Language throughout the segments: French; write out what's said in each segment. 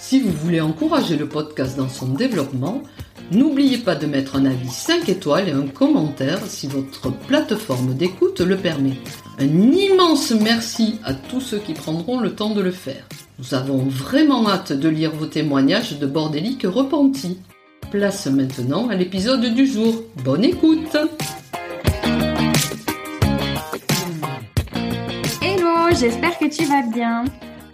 Si vous voulez encourager le podcast dans son développement, n'oubliez pas de mettre un avis 5 étoiles et un commentaire si votre plateforme d'écoute le permet. Un immense merci à tous ceux qui prendront le temps de le faire. Nous avons vraiment hâte de lire vos témoignages de bordéliques repentis. Place maintenant à l'épisode du jour. Bonne écoute Hello, j'espère que tu vas bien.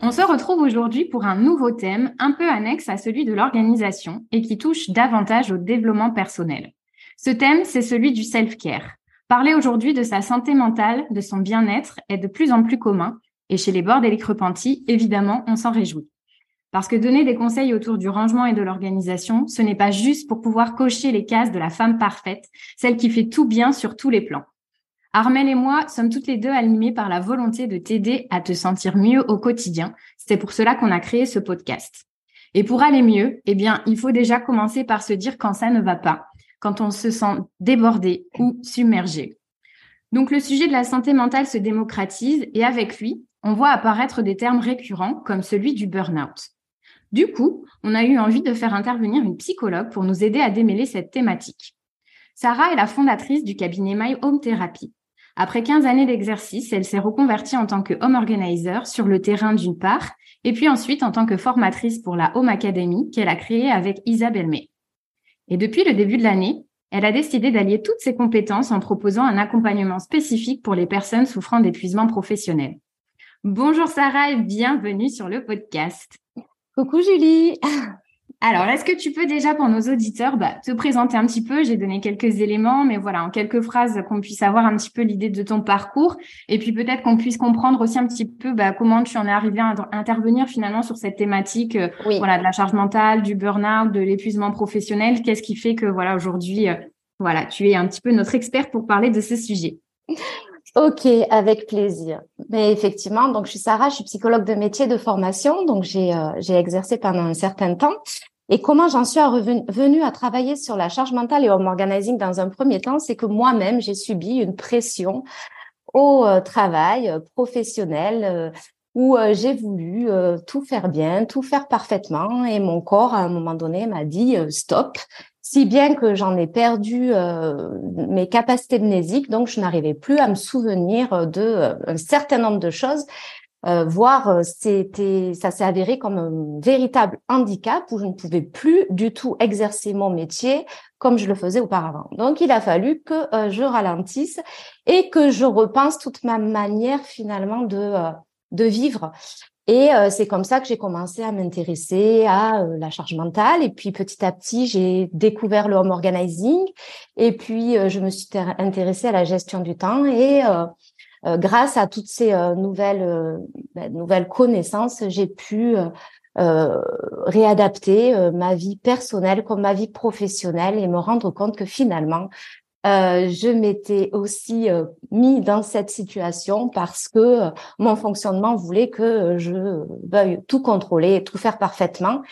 On se retrouve aujourd'hui pour un nouveau thème un peu annexe à celui de l'organisation et qui touche davantage au développement personnel. Ce thème, c'est celui du self-care. Parler aujourd'hui de sa santé mentale, de son bien-être est de plus en plus commun et chez les bordéliques repentis, évidemment, on s'en réjouit. Parce que donner des conseils autour du rangement et de l'organisation, ce n'est pas juste pour pouvoir cocher les cases de la femme parfaite, celle qui fait tout bien sur tous les plans. Armel et moi sommes toutes les deux animées par la volonté de t'aider à te sentir mieux au quotidien. C'est pour cela qu'on a créé ce podcast. Et pour aller mieux, eh bien, il faut déjà commencer par se dire quand ça ne va pas, quand on se sent débordé ou submergé. Donc, le sujet de la santé mentale se démocratise et avec lui, on voit apparaître des termes récurrents comme celui du burn-out. Du coup, on a eu envie de faire intervenir une psychologue pour nous aider à démêler cette thématique. Sarah est la fondatrice du cabinet My Home Therapy. Après 15 années d'exercice, elle s'est reconvertie en tant que home organizer sur le terrain d'une part, et puis ensuite en tant que formatrice pour la Home Academy qu'elle a créée avec Isabelle May. Et depuis le début de l'année, elle a décidé d'allier toutes ses compétences en proposant un accompagnement spécifique pour les personnes souffrant d'épuisement professionnel. Bonjour Sarah et bienvenue sur le podcast. Coucou Julie. Alors, est-ce que tu peux déjà pour nos auditeurs bah, te présenter un petit peu? J'ai donné quelques éléments, mais voilà, en quelques phrases, qu'on puisse avoir un petit peu l'idée de ton parcours, et puis peut-être qu'on puisse comprendre aussi un petit peu bah, comment tu en es arrivé à intervenir finalement sur cette thématique, euh, voilà, de la charge mentale, du burn-out, de l'épuisement professionnel. Qu'est-ce qui fait que voilà aujourd'hui, euh, voilà, tu es un petit peu notre expert pour parler de ce sujet? Ok, avec plaisir. Mais effectivement, donc je suis Sarah, je suis psychologue de métier de formation, donc j'ai euh, exercé pendant un certain temps. Et comment j'en suis venue à travailler sur la charge mentale et home organizing dans un premier temps, c'est que moi-même j'ai subi une pression au euh, travail euh, professionnel où j'ai voulu tout faire bien, tout faire parfaitement, et mon corps à un moment donné m'a dit stop si bien que j'en ai perdu euh, mes capacités mnésiques, donc je n'arrivais plus à me souvenir de euh, un certain nombre de choses, euh, voire c'était, ça s'est avéré comme un véritable handicap où je ne pouvais plus du tout exercer mon métier comme je le faisais auparavant. Donc il a fallu que je ralentisse et que je repense toute ma manière finalement de de vivre. Et euh, c'est comme ça que j'ai commencé à m'intéresser à euh, la charge mentale. Et puis petit à petit, j'ai découvert le home organizing. Et puis euh, je me suis intéressée à la gestion du temps. Et grâce à toutes ces nouvelles ben, nouvelles connaissances, j'ai pu réadapter ma vie personnelle comme ma vie professionnelle et me rendre compte que finalement, euh, je m'étais aussi euh, mis dans cette situation parce que euh, mon fonctionnement voulait que je veuille tout contrôler, tout faire parfaitement.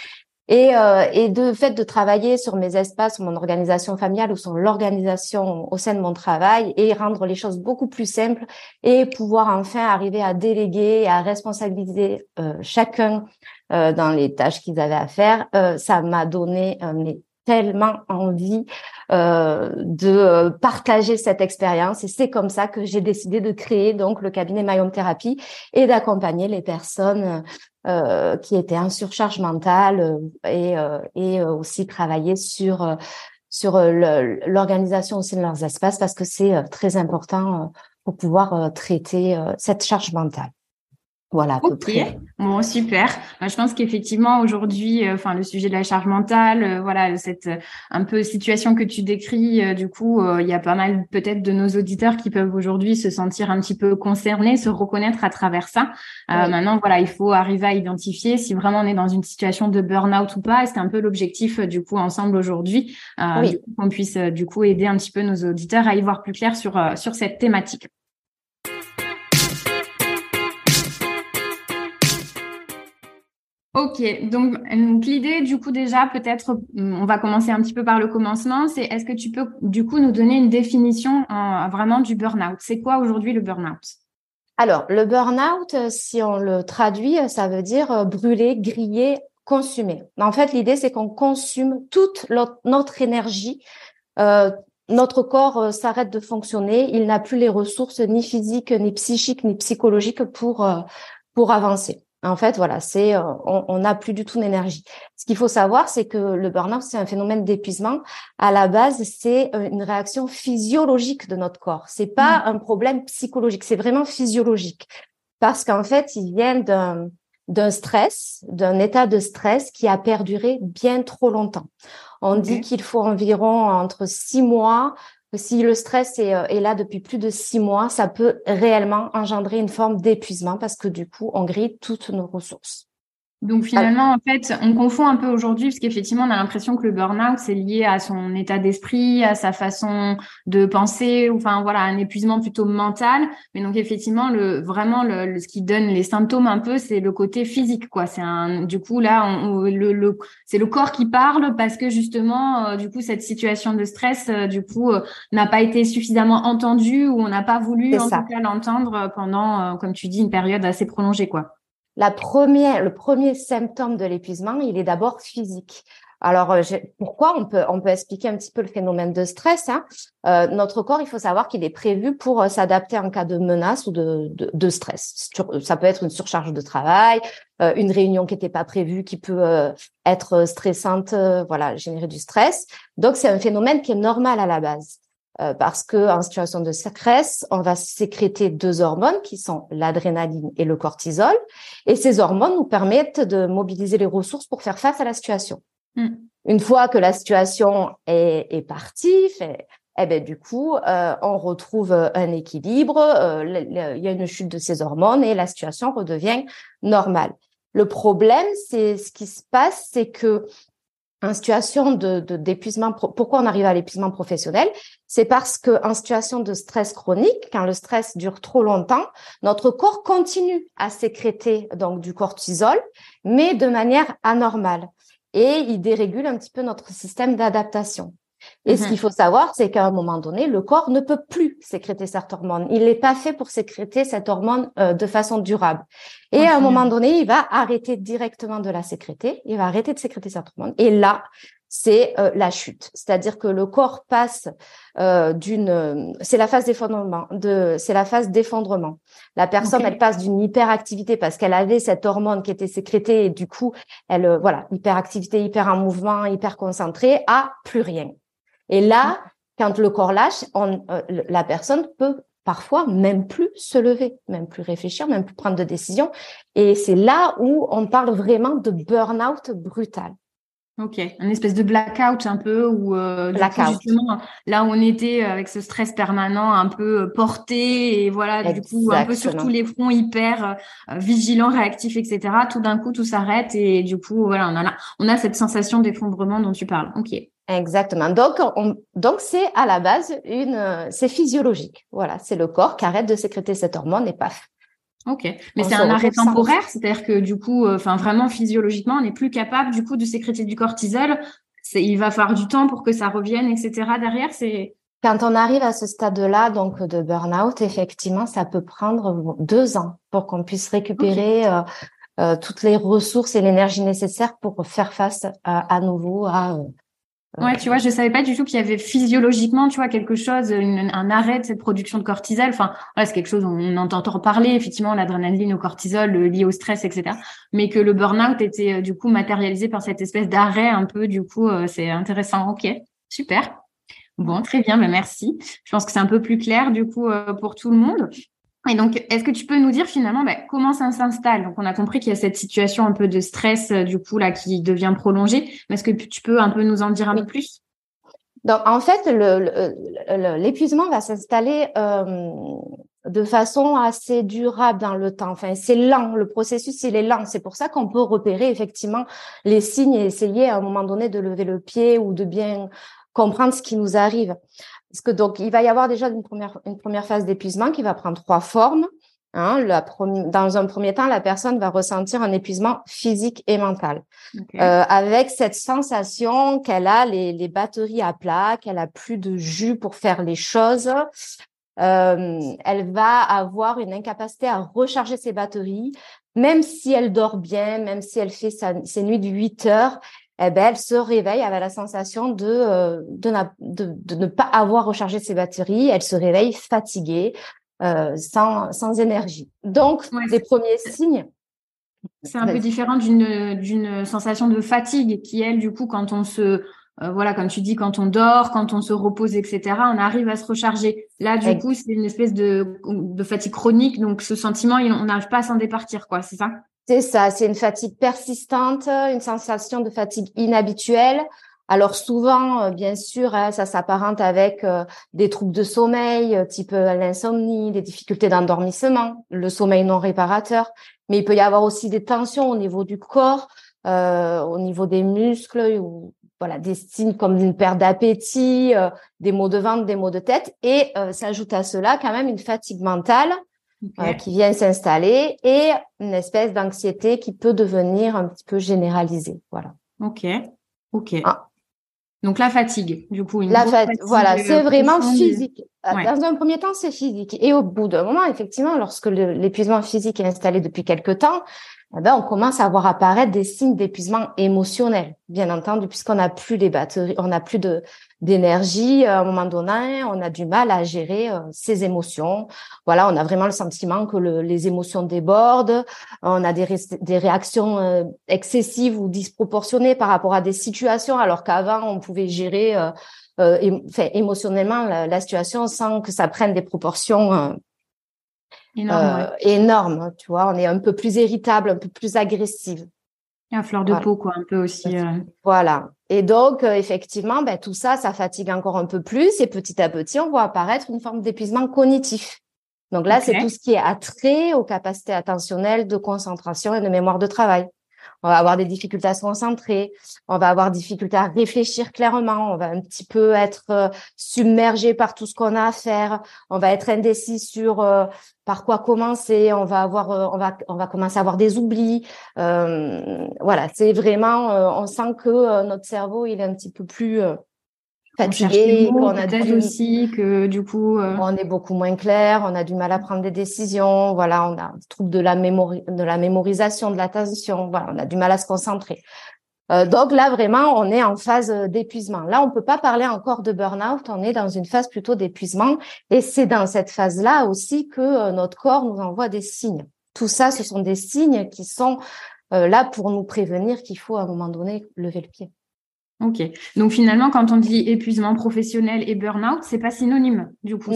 Et, et de fait de travailler sur mes espaces, mon organisation familiale ou sur l'organisation au sein de mon travail et rendre les choses beaucoup plus simples et pouvoir enfin arriver à déléguer, à responsabiliser chacun dans les tâches qu'ils avaient à faire, ça m'a donné tellement envie euh, de euh, partager cette expérience et c'est comme ça que j'ai décidé de créer donc le cabinet Myome Thérapie et d'accompagner les personnes euh, qui étaient en surcharge mentale et, et aussi travailler sur sur l'organisation aussi de leurs espaces parce que c'est très important pour pouvoir traiter cette charge mentale. Voilà, à peu près. Bon, super. Bah, je pense qu'effectivement aujourd'hui, euh, enfin le sujet de la charge mentale, euh, voilà cette euh, un peu situation que tu décris, du coup, il y a pas mal peut-être de nos auditeurs qui peuvent aujourd'hui se sentir un petit peu concernés, se reconnaître à travers ça. Maintenant, voilà, il faut arriver à identifier si vraiment on est dans une situation de burn-out ou pas. Et c'est un peu l'objectif du coup ensemble aujourd'hui, qu'on puisse du coup aider un petit peu nos auditeurs à y voir plus clair sur sur cette thématique? Ok, donc, l'idée du coup déjà peut-être, mm, on va commencer un petit peu par le commencement, c'est est-ce que tu peux du coup nous donner une définition vraiment du burn-out? C'est quoi aujourd'hui le burn-out? Alors le burn-out, euh, si on le traduit, euh, ça veut dire euh, brûler, griller, consumer. En fait, l'idée c'est qu'on consume toute notre énergie. notre corps s'arrête de fonctionner, il n'a plus les ressources ni physiques, ni psychiques, ni psychologiques pour pour avancer. En fait, voilà, c'est euh, on n'a plus du tout d'énergie. Ce qu'il faut savoir, c'est que le burn-out, c'est un phénomène d'épuisement. À la base, c'est euh, une réaction physiologique de notre corps. C'est pas mmh. un problème psychologique, c'est vraiment physiologique. Parce qu'en fait, il vient d'un d'un stress, d'un état de stress qui a perduré bien trop longtemps. On dit qu'il faut environ entre six mois si le stress euh, est, là depuis plus de six mois, ça peut réellement engendrer une forme d'épuisement parce que du coup, on grille toutes nos ressources. Donc finalement, en fait, on confond un peu aujourd'hui parce qu'effectivement, on a l'impression que le burn-out c'est lié à son état d'esprit, à sa façon de penser, enfin voilà, un épuisement plutôt mental. Mais donc effectivement, le vraiment le, ce qui donne les symptômes un peu, c'est le côté physique, quoi. C'est un du coup là, on, le, le c'est le corps qui parle parce que justement, euh, du coup, cette situation de stress, euh, du coup, euh, n'a pas été suffisamment entendue ou on n'a pas voulu en tout cas l'entendre pendant, comme tu dis, une période assez prolongée, quoi. La première, le premier symptôme de l'épuisement, il est d'abord physique. Alors, euh, pourquoi on peut, on peut expliquer un petit peu le phénomène de stress. Hein? Euh, notre corps, il faut savoir qu'il est prévu pour euh, s'adapter en cas de menace ou de, de, stress. Ça peut être une surcharge de travail, une réunion qui n'était pas prévue, qui peut être stressante, voilà, générer du stress. Donc, c'est un phénomène qui est normal à la base. Euh, parce que en situation de stress, on va sécréter deux hormones qui sont l'adrénaline et le cortisol, et ces hormones nous permettent de mobiliser les ressources pour faire face à la situation. Hmm. Une fois que la situation est, est partie, fait, eh ben du coup, euh, on retrouve un équilibre, euh, il y a une chute de ces hormones et la situation redevient normale. Le problème, c'est ce qui se passe, c'est que en situation d'épuisement, pourquoi on arrive à l'épuisement professionnel? C'est parce que en situation de stress chronique, quand le stress dure trop longtemps, notre corps continue à sécréter donc du cortisol, mais de manière anormale, et il dérégule un petit peu notre système d'adaptation. Et ce mmh qu'il faut savoir, c'est qu'à un moment donné, le corps ne peut plus sécréter cette hormone. Il n'est pas fait pour sécréter cette hormone euh, de façon durable. Et à un moment donné, il va arrêter directement de la sécréter. Il va arrêter de sécréter cette hormone. Et là, c'est euh, la chute. C'est-à-dire que le corps passe euh, d'une, c'est la phase d'effondrement, de, c'est la phase d'effondrement. La personne, elle passe d'une hyperactivité parce qu'elle avait cette hormone qui était sécrétée et du coup, elle, voilà, hyperactivité, hyper en mouvement, hyper concentrée, à plus rien. Et là, quand le corps lâche, on, euh, la personne peut parfois même plus se lever, même plus réfléchir, même plus prendre de décisions. Et c'est là où on parle vraiment de burn-out brutal. Ok, un espèce de blackout un peu où euh, justement là où on était avec ce stress permanent un peu euh, porté et voilà du coup un peu sur tous les fronts hyper euh, vigilant, réactif, etc. Tout d'un coup tout s'arrête et du coup voilà on a on a cette sensation d'effondrement dont tu parles. Ok. Exactement. Donc, donc c'est à la base une, euh, c'est physiologique. Voilà, c'est le corps qui arrête de sécréter cette hormone et paf. Ok, mais c'est un arrêt temporaire, c'est-à-dire que du coup, euh, enfin vraiment physiologiquement, on n'est plus capable du coup de sécréter du cortisol. Il va falloir du temps pour que ça revienne, etc. Derrière, c'est quand on arrive à ce stade-là, donc de burn-out, effectivement, ça peut prendre deux ans pour qu'on puisse récupérer euh, toutes les ressources et l'énergie nécessaire pour faire face à nouveau à Ouais, tu vois, je savais pas du tout qu'il y avait physiologiquement, tu vois, quelque chose, un arrêt de cette production de cortisol. Enfin, voilà, c'est quelque chose on entend parler, effectivement, l'adrénaline au cortisol euh, lié au stress, etc. Mais que le burn-out était euh, du coup matérialisé par cette espèce d'arrêt un peu, du coup, euh, c'est intéressant. Ok, super. Bon, très bien, mais merci. Je pense que c'est un peu plus clair du coup pour tout le monde. Et donc, est-ce que tu peux nous dire finalement bah, comment ça s'installe? Donc, on a compris qu'il y a cette situation un peu de stress euh, du coup là qui devient prolongée. Est-ce que tu peux un peu nous en dire un peu plus? Donc, en fait, l'épuisement va s'installer euh, de façon assez durable dans le temps. Enfin, c'est lent. Le processus, il est lent. C'est pour ça qu'on peut repérer effectivement les signes et essayer à un moment donné de lever le pied ou de bien comprendre ce qui nous arrive. Parce que donc, il va y avoir déjà une première, une première phase d'épuisement qui va prendre trois formes. Hein. La dans un premier temps, la personne va ressentir un épuisement physique et mental, euh, avec cette sensation qu'elle a les, les, batteries à plat, qu'elle a plus de jus pour faire les choses. Euh, elle va avoir une incapacité à recharger ses batteries, même si elle dort bien, même si elle fait sa, ses nuits de 8 heures, eh ben, elle se réveille avec la sensation de, euh, de, de, ne pas avoir rechargé ses batteries. Elle se réveille fatiguée, euh, sans, sans énergie. Donc, les premiers signes. C'est un peu différent d'une sensation de fatigue qui, elle, du coup, quand on se euh, voilà, comme tu dis, quand on dort, quand on se repose, etc., on arrive à se recharger. Là, du coup, c'est une espèce de, de fatigue chronique, donc ce sentiment, on n'arrive pas à s'en départir, quoi, c'est ça? C'est ça, c'est une fatigue persistante, une sensation de fatigue inhabituelle. Alors souvent, euh, bien sûr, hein, ça s'apparente avec euh, des troubles de sommeil, euh, type l'insomnie, des difficultés d'endormissement, le sommeil non réparateur. Mais il peut y avoir aussi des tensions au niveau du corps, au niveau des muscles, ou voilà, des signes comme une perte d'appétit, des maux de ventre, des maux de tête. Et s'ajoute à cela quand même une fatigue mentale euh, qui vient s'installer et une espèce d'anxiété qui peut devenir un petit peu généralisée. Voilà. Ok. Ok. Ah. Donc la fatigue, du coup. Une la fatigue, voilà, c'est vraiment physique. Euh, dans un premier temps, c'est physique. Et au bout d'un moment, effectivement, lorsque l'épuisement physique est installé depuis quelque temps, eh ben, on commence à voir apparaître des signes d'épuisement émotionnel, bien entendu, puisqu'on n'a plus les batteries, on n'a plus de d'énergie. À un moment donné, on a du mal à gérer euh, ses émotions. Voilà, on a vraiment le sentiment que le, les émotions débordent. On a des, des réactions euh, excessives ou disproportionnées par rapport à des situations, alors qu'avant on pouvait gérer euh, euh émotionnellement la, la, situation sans que ça prenne des proportions euh, tu vois. On est un peu plus irritable, un peu plus agressive. À fleur de peau, quoi, un peu aussi. Euh. Voilà. Et donc, euh, effectivement, ben, tout ça, ça fatigue encore un peu plus. Et petit à petit, on voit apparaître une forme d'épuisement cognitif. Donc là, c'est tout ce qui est attrait aux capacités attentionnelles, de concentration et de mémoire de travail on va avoir des difficultés à se concentrer, on va avoir des difficultés à réfléchir clairement, on va un petit peu être euh, submergé par tout ce qu'on a à faire, on va être indécis sur euh, par quoi commencer, on va avoir, euh, on va, on va commencer à avoir des oublis. voilà, c'est vraiment, on sent que notre cerveau il est un petit peu plus fatigué, qu'on a du... aussi que du coup euh, on est beaucoup moins clair, on a du mal à prendre des décisions, voilà, on a un trouble de la mémoire, de la mémorisation, de l'attention, voilà, on a du mal à se concentrer. Euh, donc là vraiment, on est en phase d'épuisement. Là, on peut pas parler encore de burn-out, on est dans une phase plutôt d'épuisement et c'est dans cette phase-là aussi que euh, notre corps nous envoie des signes. Tout ça, ce sont des signes qui sont là pour nous prévenir qu'il faut à un moment donné lever le pied. Ok. Donc finalement, quand on dit épuisement professionnel et burn-out, c'est pas synonyme. Du coup,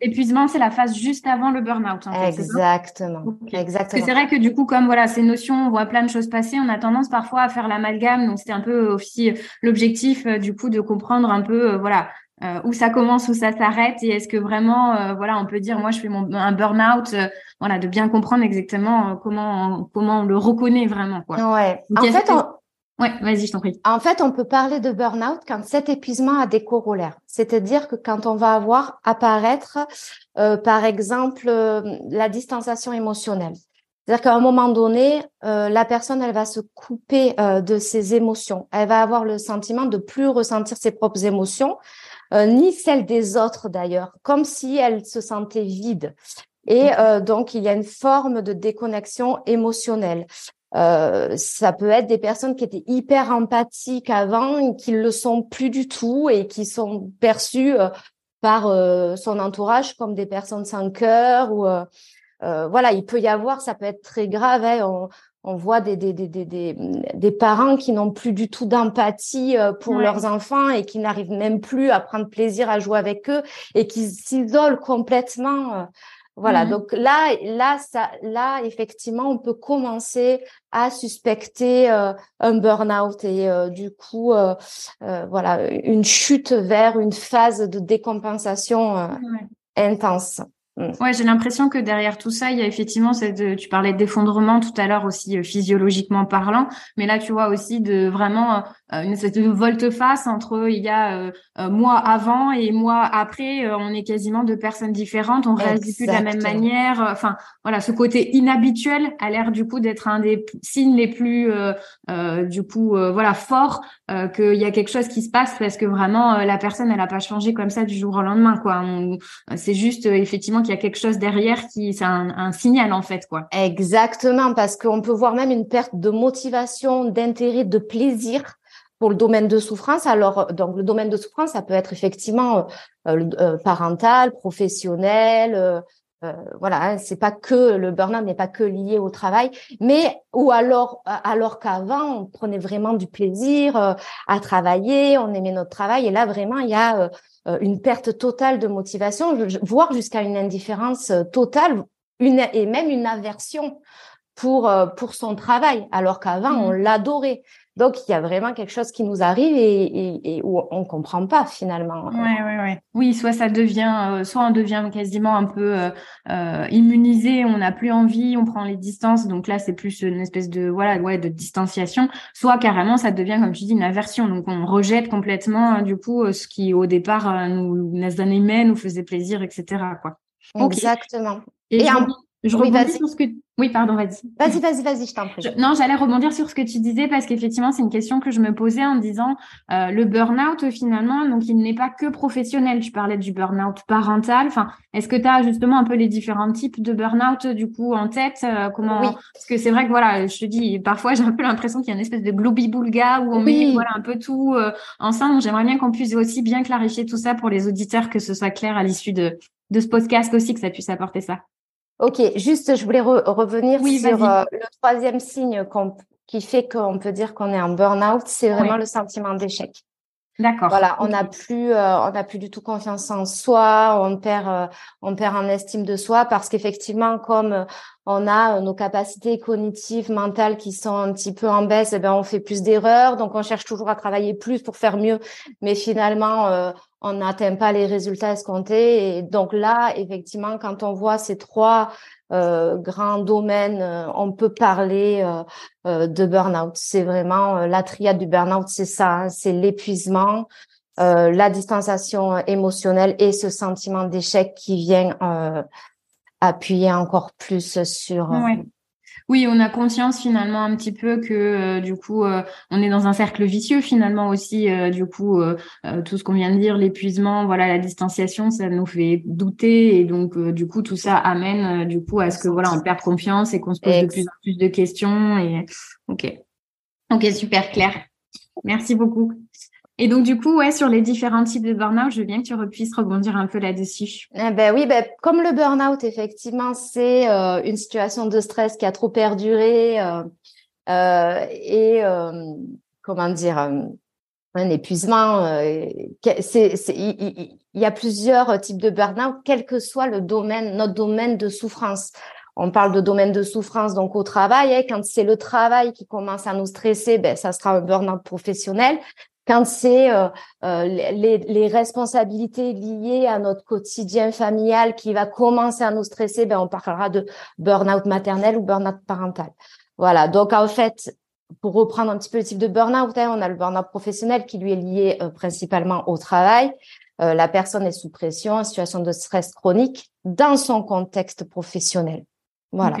l'épuisement, c'est la phase juste avant le burn-out. Exactement. Exactement. c'est vrai que du coup, comme voilà, ces notions, on voit plein de choses passer, on a tendance parfois à faire l'amalgame. Donc c'était un peu aussi l'objectif euh, du coup de comprendre un peu, euh, voilà, euh, où ça commence, où ça s'arrête, et est-ce que vraiment, voilà, on peut dire, moi, je fais mon, un burn-out, voilà, de bien comprendre exactement comment comment on le reconnaît vraiment, quoi. Ouais. en fait, Ouais, vas-y, je t'en prie. En fait, on peut parler de burn-out quand cet épuisement a des corollaires. C'est-à-dire que quand on va avoir apparaître, euh, par exemple, euh, la distanciation émotionnelle. C'est-à-dire qu'à un moment donné, euh, la personne, elle va se couper de ses émotions. Elle va avoir le sentiment de plus ressentir ses propres émotions, ni celles des autres d'ailleurs, comme si elle se sentait vide. Et donc, il y a une forme de déconnexion émotionnelle. Euh, ça peut être des personnes qui étaient hyper empathiques avant et qui le sont plus du tout et qui sont perçues euh, par euh, son entourage comme des personnes sans cœur ou voilà, il peut y avoir, ça peut être très grave. Hein, on, on, voit des, des, des, des, des parents qui n'ont plus du tout d'empathie pour leurs enfants et qui n'arrivent même plus à prendre plaisir à jouer avec eux et qui s'isolent complètement Voilà, Mhm. donc là, là, ça, là, effectivement, on peut commencer à suspecter euh, un burn-out et euh, du coup, euh, euh, voilà, une chute vers une phase de décompensation euh, intense. Ouais, j'ai l'impression que derrière tout ça, il y a effectivement cette, tu parlais d'effondrement tout à l'heure aussi euh, physiologiquement parlant, mais là tu vois aussi de vraiment euh, une espèce de volte-face entre il y a euh, euh, moi avant et moi après, euh, on est quasiment deux personnes différentes, on réagit plus de la même manière. euh, Enfin voilà, ce côté inhabituel a l'air du coup d'être un des signes les plus euh, euh, du coup euh, voilà forts euh, qu'il y a quelque chose qui se passe parce que vraiment euh, la personne elle a pas changé comme ça du jour au lendemain quoi. C'est juste euh, effectivement qu'il y a quelque chose derrière qui, c'est un, signal en fait, quoi. Exactement, parce qu'on peut voir même une perte de motivation, d'intérêt, de plaisir pour le domaine de souffrance. Alors, donc le domaine de souffrance, ça peut être effectivement euh, euh, euh, parental, professionnel. euh, euh, voilà, hein, c'est pas que le burn-out n'est pas que lié au travail, mais ou alors alors qu'avant on prenait vraiment du plaisir euh, à travailler, on aimait notre travail et là vraiment il y a euh, euh, une perte totale de motivation, voire jusqu'à une indifférence euh, totale, et même une aversion pour euh, pour son travail, alors qu'avant Mhm. on l'adorait. Donc il y a vraiment quelque chose qui nous arrive et, et, et où on comprend pas finalement. Ouais, ouais, ouais. Oui, soit ça devient, euh, soit on devient quasiment un peu euh, euh, immunisé, on n'a plus envie, on prend les distances, donc là c'est plus une espèce de voilà, ouais, de distanciation. Soit carrément ça devient, comme tu dis, une aversion, donc on rejette complètement euh, du coup euh, ce qui au départ euh, nous nous animait, nous faisait plaisir, etc. Quoi. Exactement. Et, Et en- je Oui, rebondis sur ce que. Oui, pardon, vas-y. Vas-y, vas-y, vas-y, je t'en prie. Je- non, j'allais rebondir sur ce que tu disais parce qu'effectivement, c'est une question que je me posais en disant euh, le burn-out, finalement, donc il n'est pas que professionnel. Tu parlais du burn-out parental. Enfin, est-ce que tu as justement un peu les différents types de burn-out du coup en tête euh, Comment Oui. Parce que c'est vrai que voilà, je te dis, parfois j'ai un peu l'impression qu'il y a une espèce de globi-boulga où on Oui. met voilà un peu tout euh, ensemble. Donc, J'aimerais bien qu'on puisse aussi bien clarifier tout ça pour les auditeurs, que ce soit clair à l'issue de de ce podcast aussi, que ça puisse apporter ça. Ok, juste, je voulais re- revenir Oui, sur euh, le troisième signe qui fait qu'on peut dire qu'on est en burn-out, c'est vraiment le sentiment d'échec. D'accord. Voilà, on n'a plus, euh, on n'a plus du tout confiance en soi, on perd, euh, on perd en estime de soi parce qu'effectivement, comme euh, on a euh, nos capacités cognitives, mentales qui sont un petit peu en baisse, eh ben on fait plus d'erreurs, donc on cherche toujours à travailler plus pour faire mieux, mais finalement euh, on n'atteint pas les résultats escomptés. Et donc là, effectivement, quand on voit ces trois euh, grands domaines, euh, on peut parler euh, euh, de burn-out. C'est vraiment euh, la triade du burn-out, c'est ça, hein, c'est l'épuisement, euh, la distanciation émotionnelle et ce sentiment d'échec qui vient appuyer encore plus sur. Oui, on a conscience finalement un petit peu que euh, du coup euh, on est dans un cercle vicieux finalement aussi euh, du coup tout ce qu'on vient de dire l'épuisement voilà la distanciation ça nous fait douter et donc du coup tout ça amène du coup à ce que voilà on perde confiance et qu'on se pose de plus en plus de questions et ok. Ok super clair merci beaucoup et donc du coup ouais sur les différents types de burn-out je veux bien que tu puisses rebondir un peu là-dessus Eh ben oui, ben, comme le burn-out, effectivement, c'est euh, une situation de stress qui a trop perduré euh, euh, et comment dire un épuisement. il y a plusieurs types de burn-out, quel que soit le domaine, notre domaine de souffrance. On parle de domaine de souffrance donc au travail. hein. quand c'est le travail qui commence à nous stresser, ben ça sera un burn-out professionnel. Quand c'est euh, euh, les, les responsabilités liées à notre quotidien familial qui va commencer à nous stresser, ben on parlera de burn-out maternel ou burn-out parental. Voilà. Donc en fait, pour reprendre un petit peu le type de burn-out, hein, on a le burn-out professionnel qui lui est lié euh, principalement au travail. Euh, la personne est sous pression, en situation de stress chronique dans son contexte professionnel. Voilà.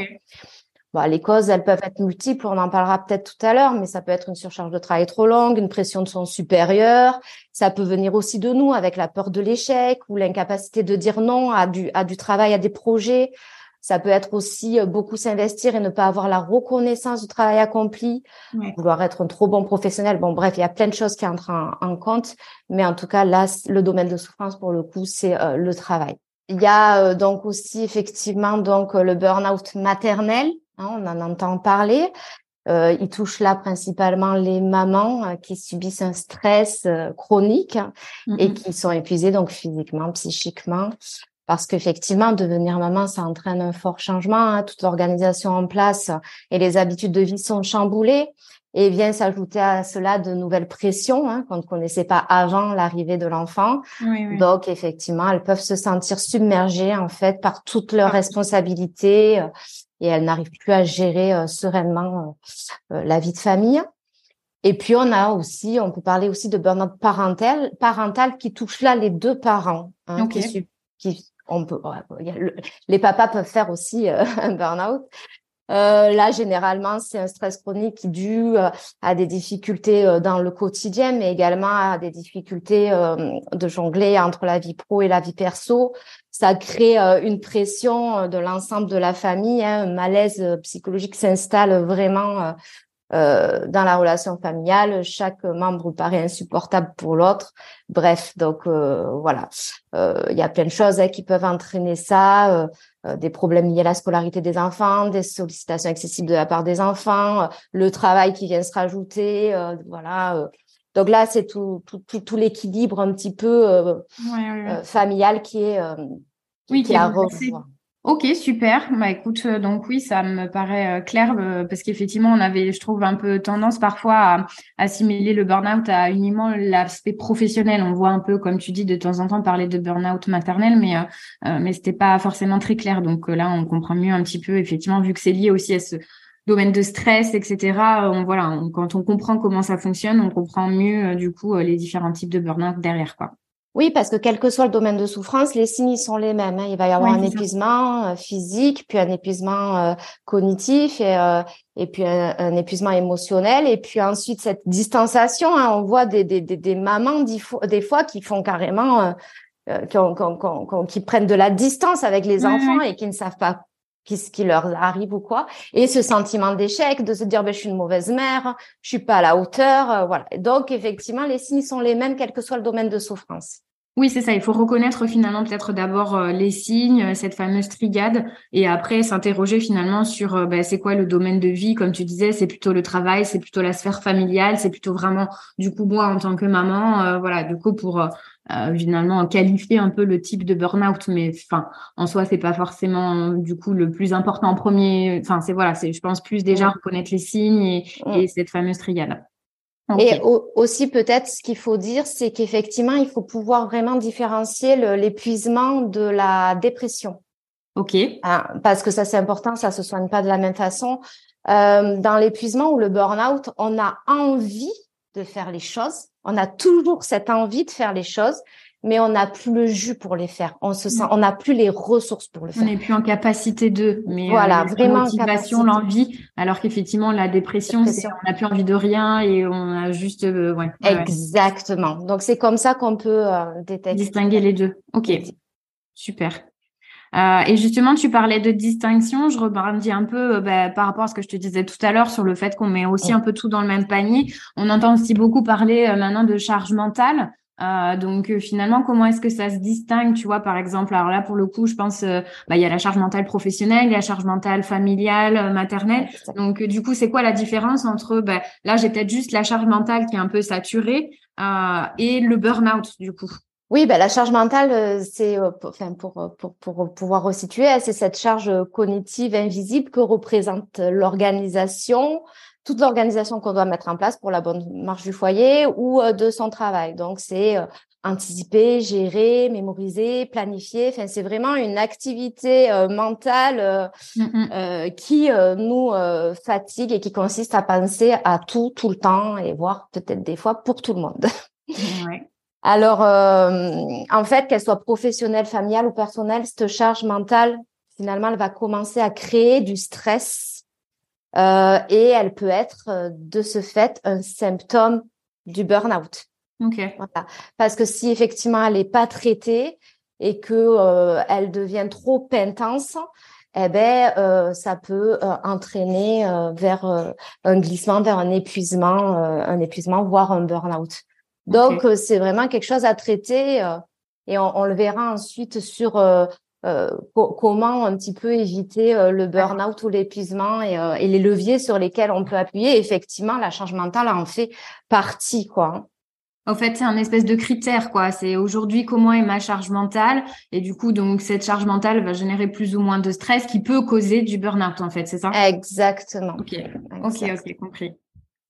Bon, les causes, elles peuvent être multiples, on en parlera peut-être tout à l'heure, mais ça peut être une surcharge de travail trop longue, une pression de son supérieur. Ça peut venir aussi de nous avec la peur de l'échec ou l'incapacité de dire non à du, à du travail, à des projets. Ça peut être aussi euh, beaucoup s'investir et ne pas avoir la reconnaissance du travail accompli, Ouais. vouloir être un trop bon professionnel. Bon, bref, il y a plein de choses qui entrent en, en compte, mais en tout cas, là, le domaine de souffrance, pour le coup, c'est euh, le travail. Il y a euh, donc aussi effectivement donc le burn-out maternel, hein, on en entend parler. Euh, il touche là principalement les mamans euh, qui subissent un stress euh, chronique et Mhm. qui sont épuisées donc physiquement, psychiquement. parce qu'effectivement, devenir maman, ça entraîne un fort changement. Hein, toute l'organisation en place et les habitudes de vie sont chamboulées. Et vient s'ajouter à cela de nouvelles pressions hein, qu'on ne connaissait pas avant l'arrivée de l'enfant. Donc, effectivement, elles peuvent se sentir submergées en fait par toutes leurs ah. responsabilités euh, et elles n'arrivent plus à gérer euh, sereinement euh, la vie de famille. Et puis, on a aussi, on peut parler aussi de burn-out parental, parental qui touche là les deux parents. Hein, qui, qui, on peut, les papas peuvent faire aussi un burn-out. Euh, là, généralement, c'est un stress chronique qui dû euh, à des difficultés euh, dans le quotidien, mais également à des difficultés de jongler entre la vie pro et la vie perso. Ça crée une pression de l'ensemble de la famille. Hein, un malaise psychologique s'installe vraiment euh, dans la relation familiale, chaque membre paraît insupportable pour l'autre. Bref, donc euh, voilà, euh, il y a plein de choses hein, qui peuvent entraîner ça, des problèmes liés à la scolarité des enfants, des sollicitations excessives de la part des enfants, le travail qui vient se rajouter, voilà. Donc là, c'est tout, tout, tout, l'équilibre un petit peu familial qui est oui, qui, est à revoir. Ok, super. Bah écoute, euh, donc oui, ça me paraît euh, clair euh, parce qu'effectivement, on avait, je trouve, un peu tendance parfois à assimiler le burn-out à uniquement l'aspect professionnel. On voit un peu, comme tu dis, de temps en temps parler de burn-out maternel, mais euh, mais c'était pas forcément très clair. Donc là, on comprend mieux un petit peu, effectivement, vu que c'est lié aussi à ce domaine de stress, etc. On, voilà, quand on comprend comment ça fonctionne, on comprend mieux du coup les différents types de burn-out derrière, quoi. Oui, parce que quel que soit le domaine de souffrance, les signes sont les mêmes. Hein. Il va y avoir un épuisement euh, physique, puis un épuisement euh, cognitif et, euh, et puis un, épuisement émotionnel. Et puis ensuite, cette distanciation, hein, on voit des, des, des, des mamans des fois qui font carrément, qui, qui, prennent de la distance avec les enfants et qui ne savent pas ce qui leur arrive ou quoi. Et ce sentiment d'échec, de se dire, ben, je suis une mauvaise mère, je suis pas à la hauteur. voilà. Donc, effectivement, les signes sont les mêmes, quel que soit le domaine de souffrance. Oui, c'est ça. Il faut reconnaître finalement peut-être d'abord euh, les signes, euh, cette fameuse trigade, et après s'interroger finalement sur euh, bah, c'est quoi le domaine de vie. Comme tu disais, c'est plutôt le travail, c'est plutôt la sphère familiale, c'est plutôt vraiment du coup moi en tant que maman, voilà, du coup pour finalement qualifier un peu le type de burn-out. Mais enfin, en soi, c'est pas forcément du coup le plus important en premier. Enfin, c'est voilà, c'est je pense plus déjà reconnaître les signes et, et cette fameuse trigade. Et aussi peut-être ce qu'il faut dire, c'est qu'effectivement, il faut pouvoir vraiment différencier l'épuisement de la dépression. Ok. Ah, parce que ça c'est important, ça se soigne pas de la même façon. Euh, dans l'épuisement ou le burn-out, on a envie de faire les choses, on a toujours cette envie de faire les choses, mais on n'a plus le jus pour les faire. On se sent, on n'a plus les ressources pour le faire. On n'est plus en capacité de. Mais voilà, euh, vraiment la motivation, l'envie. Alors qu'effectivement, la dépression, c'est on n'a plus envie de rien et on a juste. Euh, ouais, Exactement. Donc c'est comme ça qu'on peut euh, détecter. Distinguer les deux. Ok. Super. Euh, et justement, tu parlais de distinction. Je rebondis un peu bah, par rapport à ce que je te disais tout à l'heure sur le fait qu'on met aussi un peu tout dans le même panier. On entend aussi beaucoup parler maintenant de charge mentale. Euh, donc euh, finalement, comment est-ce que ça se distingue, tu vois, par exemple? Alors là, pour le coup, je pense, euh, bah, il y a la charge mentale professionnelle, il y a la charge mentale familiale, maternelle. Donc du coup, c'est quoi la différence entre, bah, là, j'ai peut-être juste la charge mentale qui est un peu saturée et le burn-out, du coup? Oui, ben, la charge mentale, c'est, enfin, pour, pour, pour pouvoir resituer, hein, c'est cette charge cognitive invisible que représente l'organisation, toute l'organisation qu'on doit mettre en place pour la bonne marche du foyer ou euh, de son travail. Donc, c'est euh, anticiper, gérer, mémoriser, planifier. Enfin, c'est vraiment une activité euh, mentale qui nous fatigue et qui consiste à penser à tout, tout le temps et voire peut-être des fois pour tout le monde. Alors, en fait, qu'elle soit professionnelle, familiale ou personnelle, cette charge mentale, finalement, elle va commencer à créer du stress euh, et elle peut être euh, de ce fait un symptôme du burn-out. Okay. Voilà. Parce que si effectivement elle n'est pas traitée et que euh, elle devient trop intense, eh ben euh, ça peut euh, entraîner vers un glissement, vers un épuisement, un épuisement, voire un burn-out. Donc c'est vraiment quelque chose à traiter et on, on, le verra ensuite sur euh, comment un petit peu éviter euh, le burn-out ou l'épuisement euh, et, les leviers sur lesquels on peut appuyer. Effectivement, la charge mentale en fait partie, quoi. En fait, c'est un espèce de critère, quoi. C'est aujourd'hui comment est ma charge mentale, et du coup, donc cette charge mentale va générer plus ou moins de stress qui peut causer du burn-out, en fait, c'est ça? Exactement. Ok, ok, ok, compris.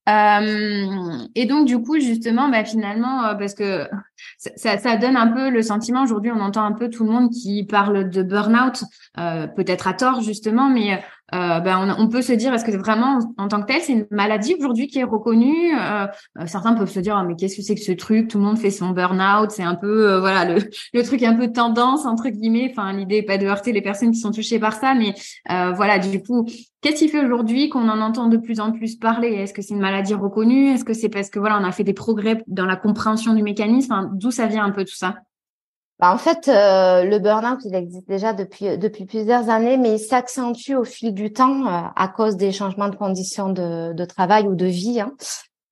Euh, et donc du coup justement, bah, finalement, euh, parce que ça, ça, donne un peu le sentiment. Aujourd'hui, on entend un peu tout le monde qui parle de burn-out, euh, peut-être à tort justement, mais euh, ben on, peut se dire est-ce que vraiment en tant que tel c'est une maladie aujourd'hui qui est reconnue euh, euh, certains peuvent se dire ah, mais qu'est-ce que c'est que ce truc? Tout le monde fait son burn-out c'est un peu voilà le, le truc un peu tendance entre guillemets. Enfin l'idée est pas de heurter les personnes qui sont touchées par ça mais voilà du coup qu'est-ce qui fait aujourd'hui qu'on en entend de plus en plus parler? Est-ce que c'est une maladie reconnue? Est-ce que c'est parce que voilà on a fait des progrès dans la compréhension du mécanisme? D'où ça vient un peu tout ça? Bah, en fait, euh, le burn-out, il existe déjà depuis, depuis plusieurs années, mais il s'accentue au fil du temps euh, à cause des changements de conditions de, de travail ou de vie. Hein.